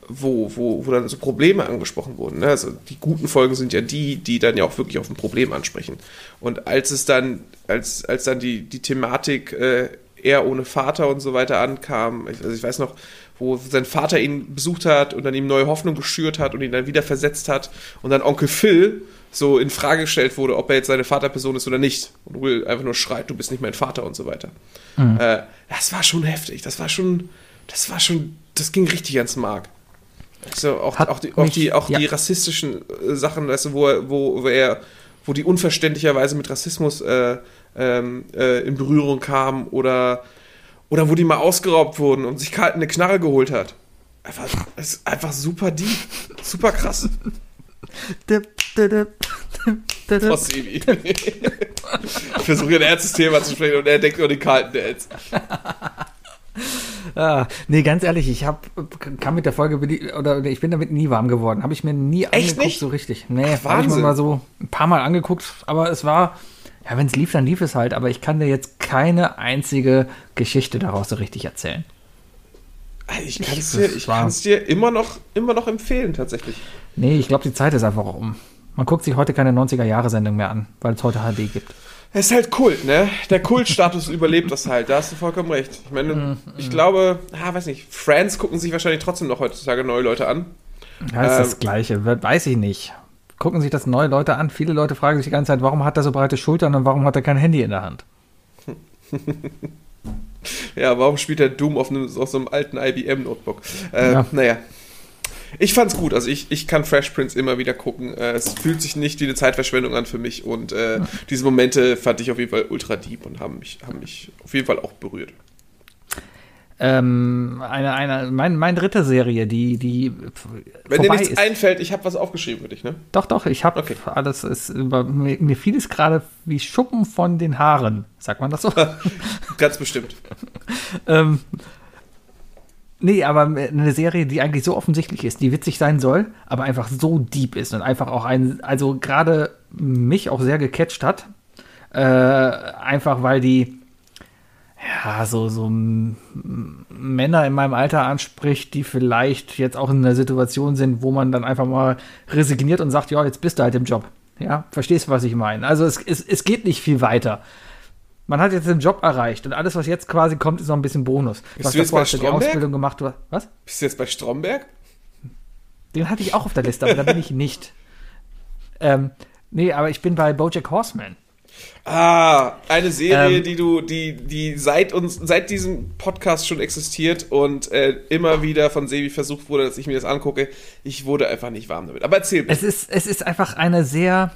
wo, wo, wo dann so Probleme angesprochen wurden. Ne? Also die guten Folgen sind ja die, die dann ja auch wirklich auf ein Problem ansprechen. Und als es dann, als, als dann die, die Thematik äh, er ohne Vater und so weiter ankam, also ich weiß noch, wo sein Vater ihn besucht hat und dann ihm neue Hoffnung geschürt hat und ihn dann wieder versetzt hat und dann Onkel Phil so in Frage gestellt wurde, ob er jetzt seine Vaterperson ist oder nicht. Und Will einfach nur schreit, du bist nicht mein Vater und so weiter. Äh, das war schon heftig. Das war schon, das war schon, das ging richtig ans Mark. Also auch, auch, die, auch, mich- die, auch ja. die rassistischen äh, Sachen, weißt du, wo, wo, wo er, wo die unverständlicherweise mit Rassismus äh, ähm, äh, in Berührung kamen oder, oder wo die mal ausgeraubt wurden und sich eine Knarre geholt hat. Einfach, ist einfach super deep, super krass. Sebi. ich versuche ein ernstes Thema zu sprechen und er denkt nur die kalten Dads. Ah, nee, ganz ehrlich, ich hab, kam mit der Folge, oder ich bin damit nie warm geworden. Habe ich mir nie angeguckt, nicht? so richtig. Nee, habe ich mir mal so ein paar Mal angeguckt, aber es war, ja, wenn es lief, dann lief es halt, aber ich kann dir jetzt keine einzige Geschichte daraus so richtig erzählen. Ich kann es das dir, ich kann's dir immer, noch, immer noch empfehlen, tatsächlich. Nee, ich glaube, die Zeit ist einfach um. Man guckt sich heute keine 90er-Jahre-Sendung mehr an, weil es heute HD gibt. Es ist halt Kult, ne? Der Kultstatus überlebt das halt, da hast du vollkommen recht. Ich meine, ich glaube, ah, weiß nicht, Friends gucken sich wahrscheinlich trotzdem noch heutzutage neue Leute an. Ja, ist das Ähm, Gleiche, we- weiß ich nicht. Gucken sich das neue Leute an. Viele Leute fragen sich die ganze Zeit, warum hat er so breite Schultern und warum hat er kein Handy in der Hand? Ja, warum spielt der Doom auf, einem, auf so einem alten IBM-Notebook? Äh, Ja. Naja. Ich fand's gut, also ich, ich kann Fresh Prince immer wieder gucken. Äh, es fühlt sich nicht wie eine Zeitverschwendung an für mich und äh, diese Momente fand ich auf jeden Fall ultra deep und haben mich, haben mich auf jeden Fall auch berührt. Ähm, eine, eine, mein, meine dritte Serie, die, die Wenn dir nichts ist. einfällt, ich habe was aufgeschrieben für dich, ne? Doch, doch, ich habe Okay. alles, ist, über, mir, mir fiel es gerade wie Schuppen von den Haaren. Sagt man das so? Ganz bestimmt. ähm, nee, aber eine Serie, die eigentlich so offensichtlich ist, die witzig sein soll, aber einfach so deep ist und einfach auch ein, also gerade mich auch sehr gecatcht hat. Äh, einfach weil die ja, so, so Männer in meinem Alter anspricht, die vielleicht jetzt auch in einer Situation sind, wo man dann einfach mal resigniert und sagt, ja, jetzt bist du halt im Job. Ja, verstehst du, was ich meine? Also es, es, es geht nicht viel weiter. Man hat jetzt den Job erreicht und alles, was jetzt quasi kommt, ist noch ein bisschen Bonus. Bist du jetzt bei hast du die Stromberg? Ausbildung gemacht. Du, was? Bist du jetzt bei Stromberg? Den hatte ich auch auf der Liste, aber da bin ich nicht. Ähm, nee, aber ich bin bei Bojack Horseman. Ah, eine Serie, Ähm. die du, die, die seit uns, seit diesem Podcast schon existiert und äh, immer wieder von Sebi versucht wurde, dass ich mir das angucke. Ich wurde einfach nicht warm damit. Aber erzähl bitte. Es ist, es ist einfach eine sehr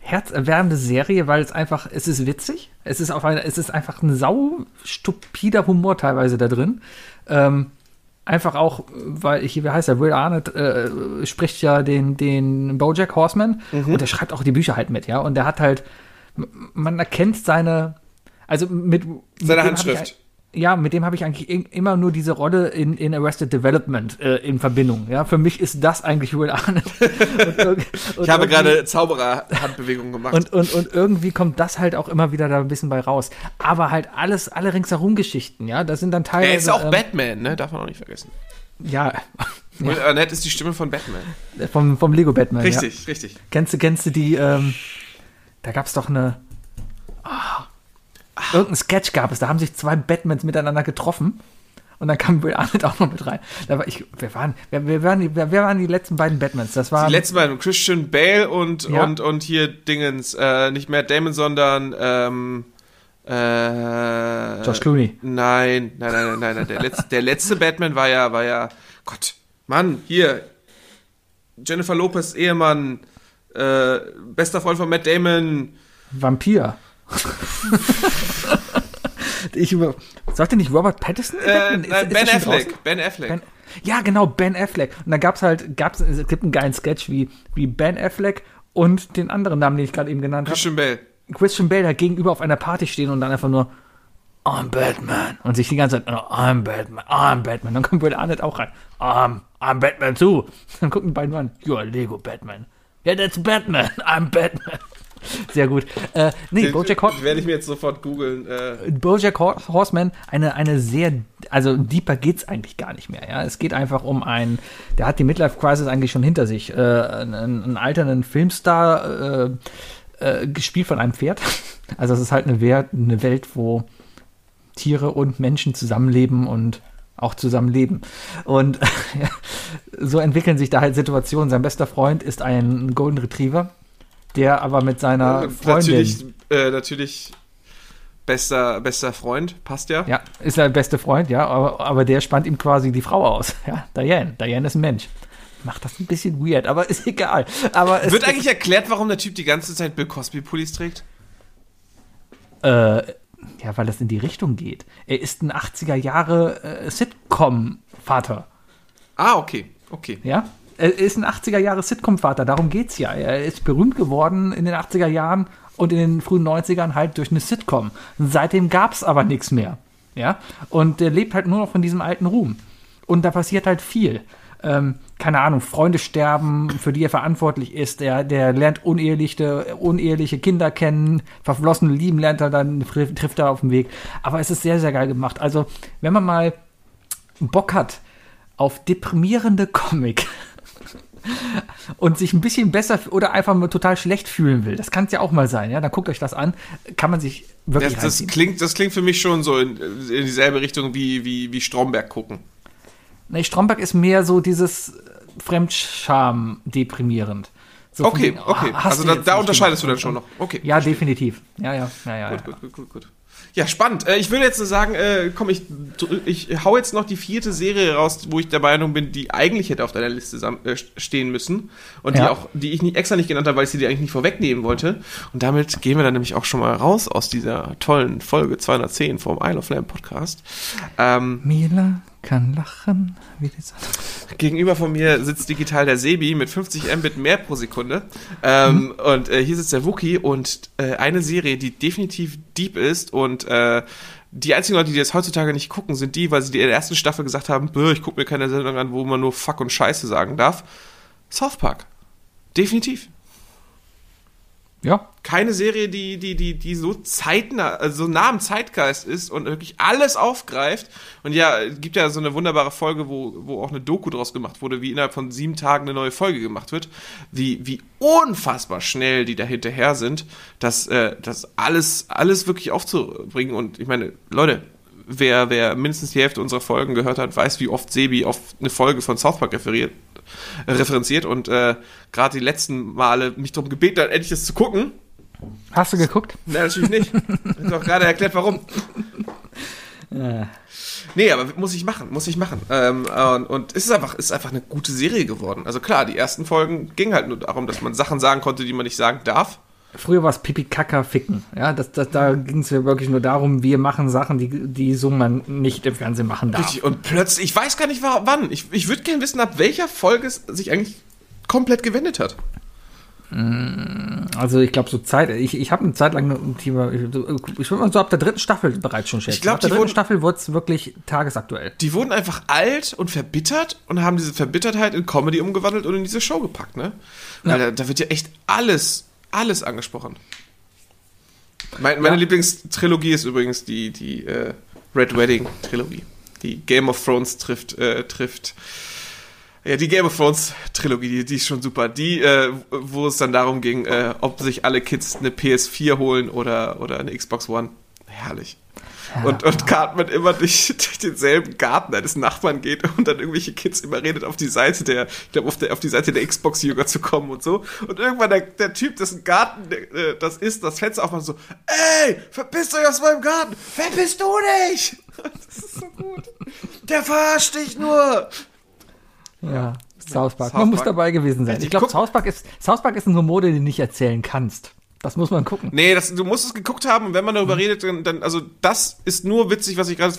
herzerwärmende Serie, weil es einfach, es ist witzig. Es ist auf eine, es ist einfach ein sau stupider Humor teilweise da drin. Ähm, einfach auch, weil hier, wie heißt er, Will Arnett äh, spricht ja den, den Bojack Horseman und der schreibt auch die Bücher halt mit, ja. Und der hat halt, man erkennt seine, also mit Seine mit Handschrift. Ich, ja, mit dem habe ich eigentlich immer nur diese Rolle in, in Arrested Development äh, in Verbindung. Ja, für mich ist das eigentlich Will Arnett. Ich habe gerade Zauberer-Handbewegungen gemacht. und, und, und irgendwie kommt das halt auch immer wieder da ein bisschen bei raus. Aber halt alles, alle ringsherum Geschichten, ja. Das sind dann teilweise. er ist auch ähm, Batman, ne? Darf man auch nicht vergessen. Ja, Will Arnett ist die Stimme von Batman. vom, vom Lego Batman. Ja. Richtig, richtig. Kennst du, kennst du die, ähm, da gab es doch eine. Ah, irgendein Sketch gab es, da haben sich zwei Batmans miteinander getroffen. Und dann kam Will Arnett auch noch mit rein. Da war ich, wer waren, wer, wer, waren die, wer, wer waren die letzten beiden Batmans? Das war Die letzten beiden, Christian Bale und, Ja. und, und hier Dingens, äh, nicht Matt Damon, sondern ähm, äh, Josh Clooney. Nein, nein, nein, nein, nein, nein. Der letzte, der letzte Batman war ja, war ja, Gott, Mann, hier, Jennifer Lopez Ehemann, äh, bester Freund von Matt Damon. Vampir. Ich über, sollte nicht Robert Pattinson? Äh? Ist- nein, ist ben Affleck. Ben Affleck. Ben, ja, genau, Ben Affleck. Und da gab's halt, gab's, es gibt einen geilen Sketch wie, wie Ben Affleck und den anderen Namen, den ich gerade eben genannt habe. Christian Bale. Christian Bale da gegenüber auf einer Party stehen und dann einfach nur I'm Batman und sich die ganze Zeit oh, I'm Batman, I'm Batman. Dann kommt Will Arnett auch rein. I'm, I'm Batman too. Dann gucken die beiden an. You're Lego Batman. Yeah, that's Batman. I'm Batman. Sehr gut. Äh, nee, Bojack, Hor Werde ich mir jetzt sofort googeln. Äh, Bojack Hor Horseman, eine, eine sehr, also deeper geht's eigentlich gar nicht mehr. Ja? Es geht einfach um einen, der hat die Midlife Crisis eigentlich schon hinter sich. Äh, einen, einen alternden Filmstar, äh, äh, gespielt von einem Pferd. Also es ist halt eine, Wer eine Welt, wo Tiere und Menschen zusammenleben und auch zusammenleben. Und ja, so entwickeln sich da halt Situationen. Sein bester Freund ist ein Golden Retriever, der aber mit seiner Freundin. natürlich, äh, natürlich bester, bester Freund. Passt ja. Ja, ist der beste Freund, ja, aber, aber der spannt ihm quasi die Frau aus. Ja, Diane. Diane ist ein Mensch. Macht das ein bisschen weird, aber ist egal. Aber Wird eigentlich erklärt, warum der Typ die ganze Zeit Bill Cosby-Pullis trägt? Äh, ja, weil das in die Richtung geht. Er ist ein 80er Jahre äh, Sitcom-Vater. Ah, okay. Okay. Ja? Er ist ein 80er Jahre Sitcom-Vater, darum geht's ja. Er ist berühmt geworden in den 80er Jahren und in den frühen 90ern halt durch eine Sitcom. Seitdem gab's aber nichts mehr. Ja? Und er lebt halt nur noch von diesem alten Ruhm. Und da passiert halt viel. Ähm, keine Ahnung, Freunde sterben, für die er verantwortlich ist. Der, der lernt uneheliche, uneheliche Kinder kennen, verflossene Lieben lernt er dann, trifft, er auf dem Weg. Aber es ist sehr, sehr geil gemacht. Also, wenn man mal Bock hat auf deprimierende Comic und sich ein bisschen besser oder einfach mal total schlecht fühlen will, das kann es ja auch mal sein, ja, dann guckt euch das an, kann man sich wirklich Das, das, klingt, das klingt für mich schon so in, in dieselbe Richtung wie, wie, wie Stromberg gucken. Nee, Stromberg ist mehr so dieses Fremdscham deprimierend. So Okay, wegen, oh, okay. Also da, da unterscheidest du dann schon noch. Okay. Ja, definitiv. Ja, ja, ja, ja. Gut, ja. gut, gut, gut, gut. Ja, spannend. Äh, ich will jetzt nur sagen, äh, komm, ich, ich hau jetzt noch die vierte Serie raus, wo ich der Meinung bin, die eigentlich hätte auf deiner Liste äh, stehen müssen. Und die Ja. auch, die ich nicht, extra nicht genannt habe, weil ich sie dir eigentlich nicht vorwegnehmen wollte. Und damit gehen wir dann nämlich auch schon mal raus aus dieser tollen Folge 210 vom Isle of Lamb Podcast. Ähm, Mila kann lachen wie die Sonne. Gegenüber von mir sitzt digital der Sebi mit 50 Mbit mehr pro Sekunde. Ähm, Und äh, hier sitzt der Wookie und äh, eine Serie, die definitiv deep ist und äh, die einzigen Leute, die das heutzutage nicht gucken, sind die, weil sie in der ersten Staffel gesagt haben, "Bäh, ich gucke mir keine Sendung an, wo man nur Fuck und Scheiße sagen darf. South Park. Definitiv. Ja, Keine Serie, die, die, die, die so zeitnah, also so nah am Zeitgeist ist und wirklich alles aufgreift. Und ja, es gibt ja so eine wunderbare Folge, wo, wo auch eine Doku draus gemacht wurde, wie innerhalb von sieben Tagen eine neue Folge gemacht wird. Wie, wie unfassbar schnell die da hinterher sind, das, äh, das alles, alles wirklich aufzubringen. Und ich meine, Leute, wer, wer mindestens die Hälfte unserer Folgen gehört hat, weiß, wie oft Sebi auf eine Folge von South Park referiert, referenziert und äh, gerade die letzten Male mich darum gebeten hat, endlich das zu gucken. hast du geguckt? Nein, natürlich nicht. Ich hab doch gerade erklärt, warum. Nee, aber muss ich machen, muss ich machen. Ähm, und, und es ist einfach, ist einfach eine gute Serie geworden. Also klar, die ersten Folgen ging halt nur darum, dass man Sachen sagen konnte, die man nicht sagen darf. Früher war es Pipi Kaka Ficken. Ja, das, das, da ging es ja wirklich nur darum, wir machen Sachen, die, die so man nicht im Fernsehen machen darf. Richtig. Und plötzlich, ich weiß gar nicht wa- wann. Ich, ich würde gerne wissen, ab welcher Folge es sich eigentlich komplett gewendet hat. Also ich glaube so Zeit, ich, ich habe eine Zeit lang ein Thema, ich, ich würde mal so ab der dritten Staffel bereits schon schätzen. Ich glaub, ab der dritten wurden- Staffel wurde es wirklich tagesaktuell. Die wurden einfach alt und verbittert und haben diese Verbittertheit in Comedy umgewandelt und in diese Show gepackt, ne? Weil da, da wird ja echt alles, alles angesprochen. Mein, meine Ja. Lieblingstrilogie ist übrigens die, die äh, Red Wedding Trilogie. Die Game of Thrones trifft, äh, trifft. Ja, die Game of Thrones Trilogie, die, die ist schon super. Die, äh, wo es dann darum ging, äh, ob sich alle Kids eine PS4 holen oder, oder eine Xbox One. Herrlich. Und, und Cartman immer durch, durch denselben Garten eines Nachbarn geht und dann irgendwelche Kids überredet, auf die Seite der, ich glaube, auf, der, auf die Seite der Xbox-Jünger zu kommen und so. Und irgendwann der, der Typ, dessen Garten äh, das ist, das Fenster aufmacht so, ey, verpisst euch aus meinem Garten! Wer bist du nicht? Das ist so gut. Der verarscht dich nur! Ja, South Park. South Man muss dabei gewesen sein. Ich glaube, South Park ist South Park ist ein Humor, den du nicht erzählen kannst. Das muss man gucken. Nee, das, du musst es geguckt haben und wenn man darüber redet, dann, dann, also das ist nur witzig, was ich gerade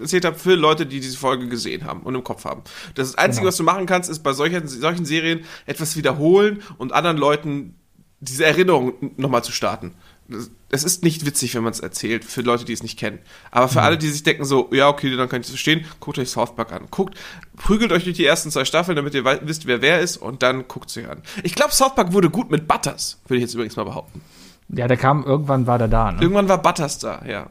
erzählt habe, für Leute, die diese Folge gesehen haben und im Kopf haben. Das Einzige, Genau. was du machen kannst, ist bei solchen, solchen Serien etwas wiederholen und anderen Leuten diese Erinnerung nochmal zu starten. Es ist nicht witzig, wenn man es erzählt, für Leute, die es nicht kennen. Aber für alle, die sich denken so, ja, okay, dann kann ich es verstehen, guckt euch South Park an. Guckt, prügelt euch durch die ersten zwei Staffeln, damit ihr wisst, wer wer ist und dann guckt es euch an. Ich glaube, South Park wurde gut mit Butters, würde ich jetzt übrigens mal behaupten. Ja, der kam, irgendwann war der da. Ne? Irgendwann war Butters da, ja.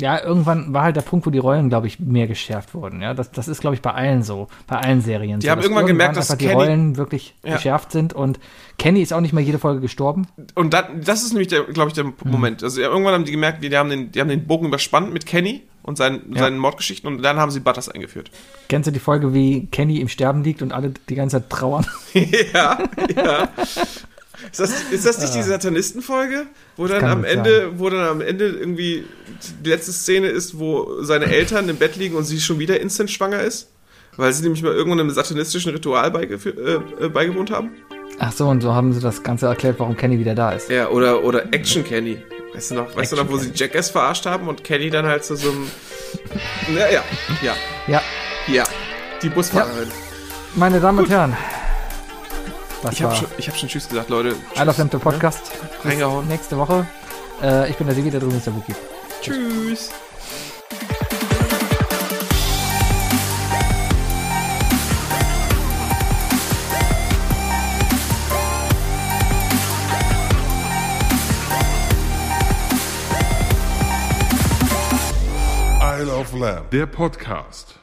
Ja, irgendwann war halt der Punkt, wo die Rollen, glaube ich, mehr geschärft wurden. Ja, das, das ist, glaube ich, bei allen so, bei allen Serien. Die so, haben irgendwann gemerkt, dass die Kenny- Rollen wirklich Ja. geschärft sind und Kenny ist auch nicht mehr jede Folge gestorben. Und dann, das ist nämlich, glaube ich, der Moment. Also irgendwann haben die gemerkt, die haben den, die haben den Bogen überspannt mit Kenny und seinen, Ja. seinen Mordgeschichten und dann haben sie Butters eingeführt. Kennst du die Folge, wie Kenny im Sterben liegt und alle die ganze Zeit trauern? ja, ja. Ist das, ist das nicht die Satanistenfolge? Wo dann am gut Ende, wo dann am Ende irgendwie die letzte Szene ist, wo seine Eltern im Bett liegen und sie schon wieder instant schwanger ist? Weil sie nämlich mal irgendwann einem satanistischen Ritual beigefü- äh, äh, beigewohnt haben? Ach so, und so haben sie das Ganze erklärt, warum Kenny wieder da ist. Ja, oder, oder Action Kenny. Weißt du noch, weißt du noch, wo sie Jackass verarscht haben und Kenny dann halt zu so einem. Ja, ja, ja, Ja, ja. Die Busfahrerin. meine Damen und Herren. Das Ich habe schon, ich hab schon Tschüss gesagt, Leute. I Love Them, der Podcast. Bis Reingehauen. nächste Woche. Äh, ich bin der Sigi, der drüben ist der Wookie. Tschüss. Isle of Lamb. Der Podcast.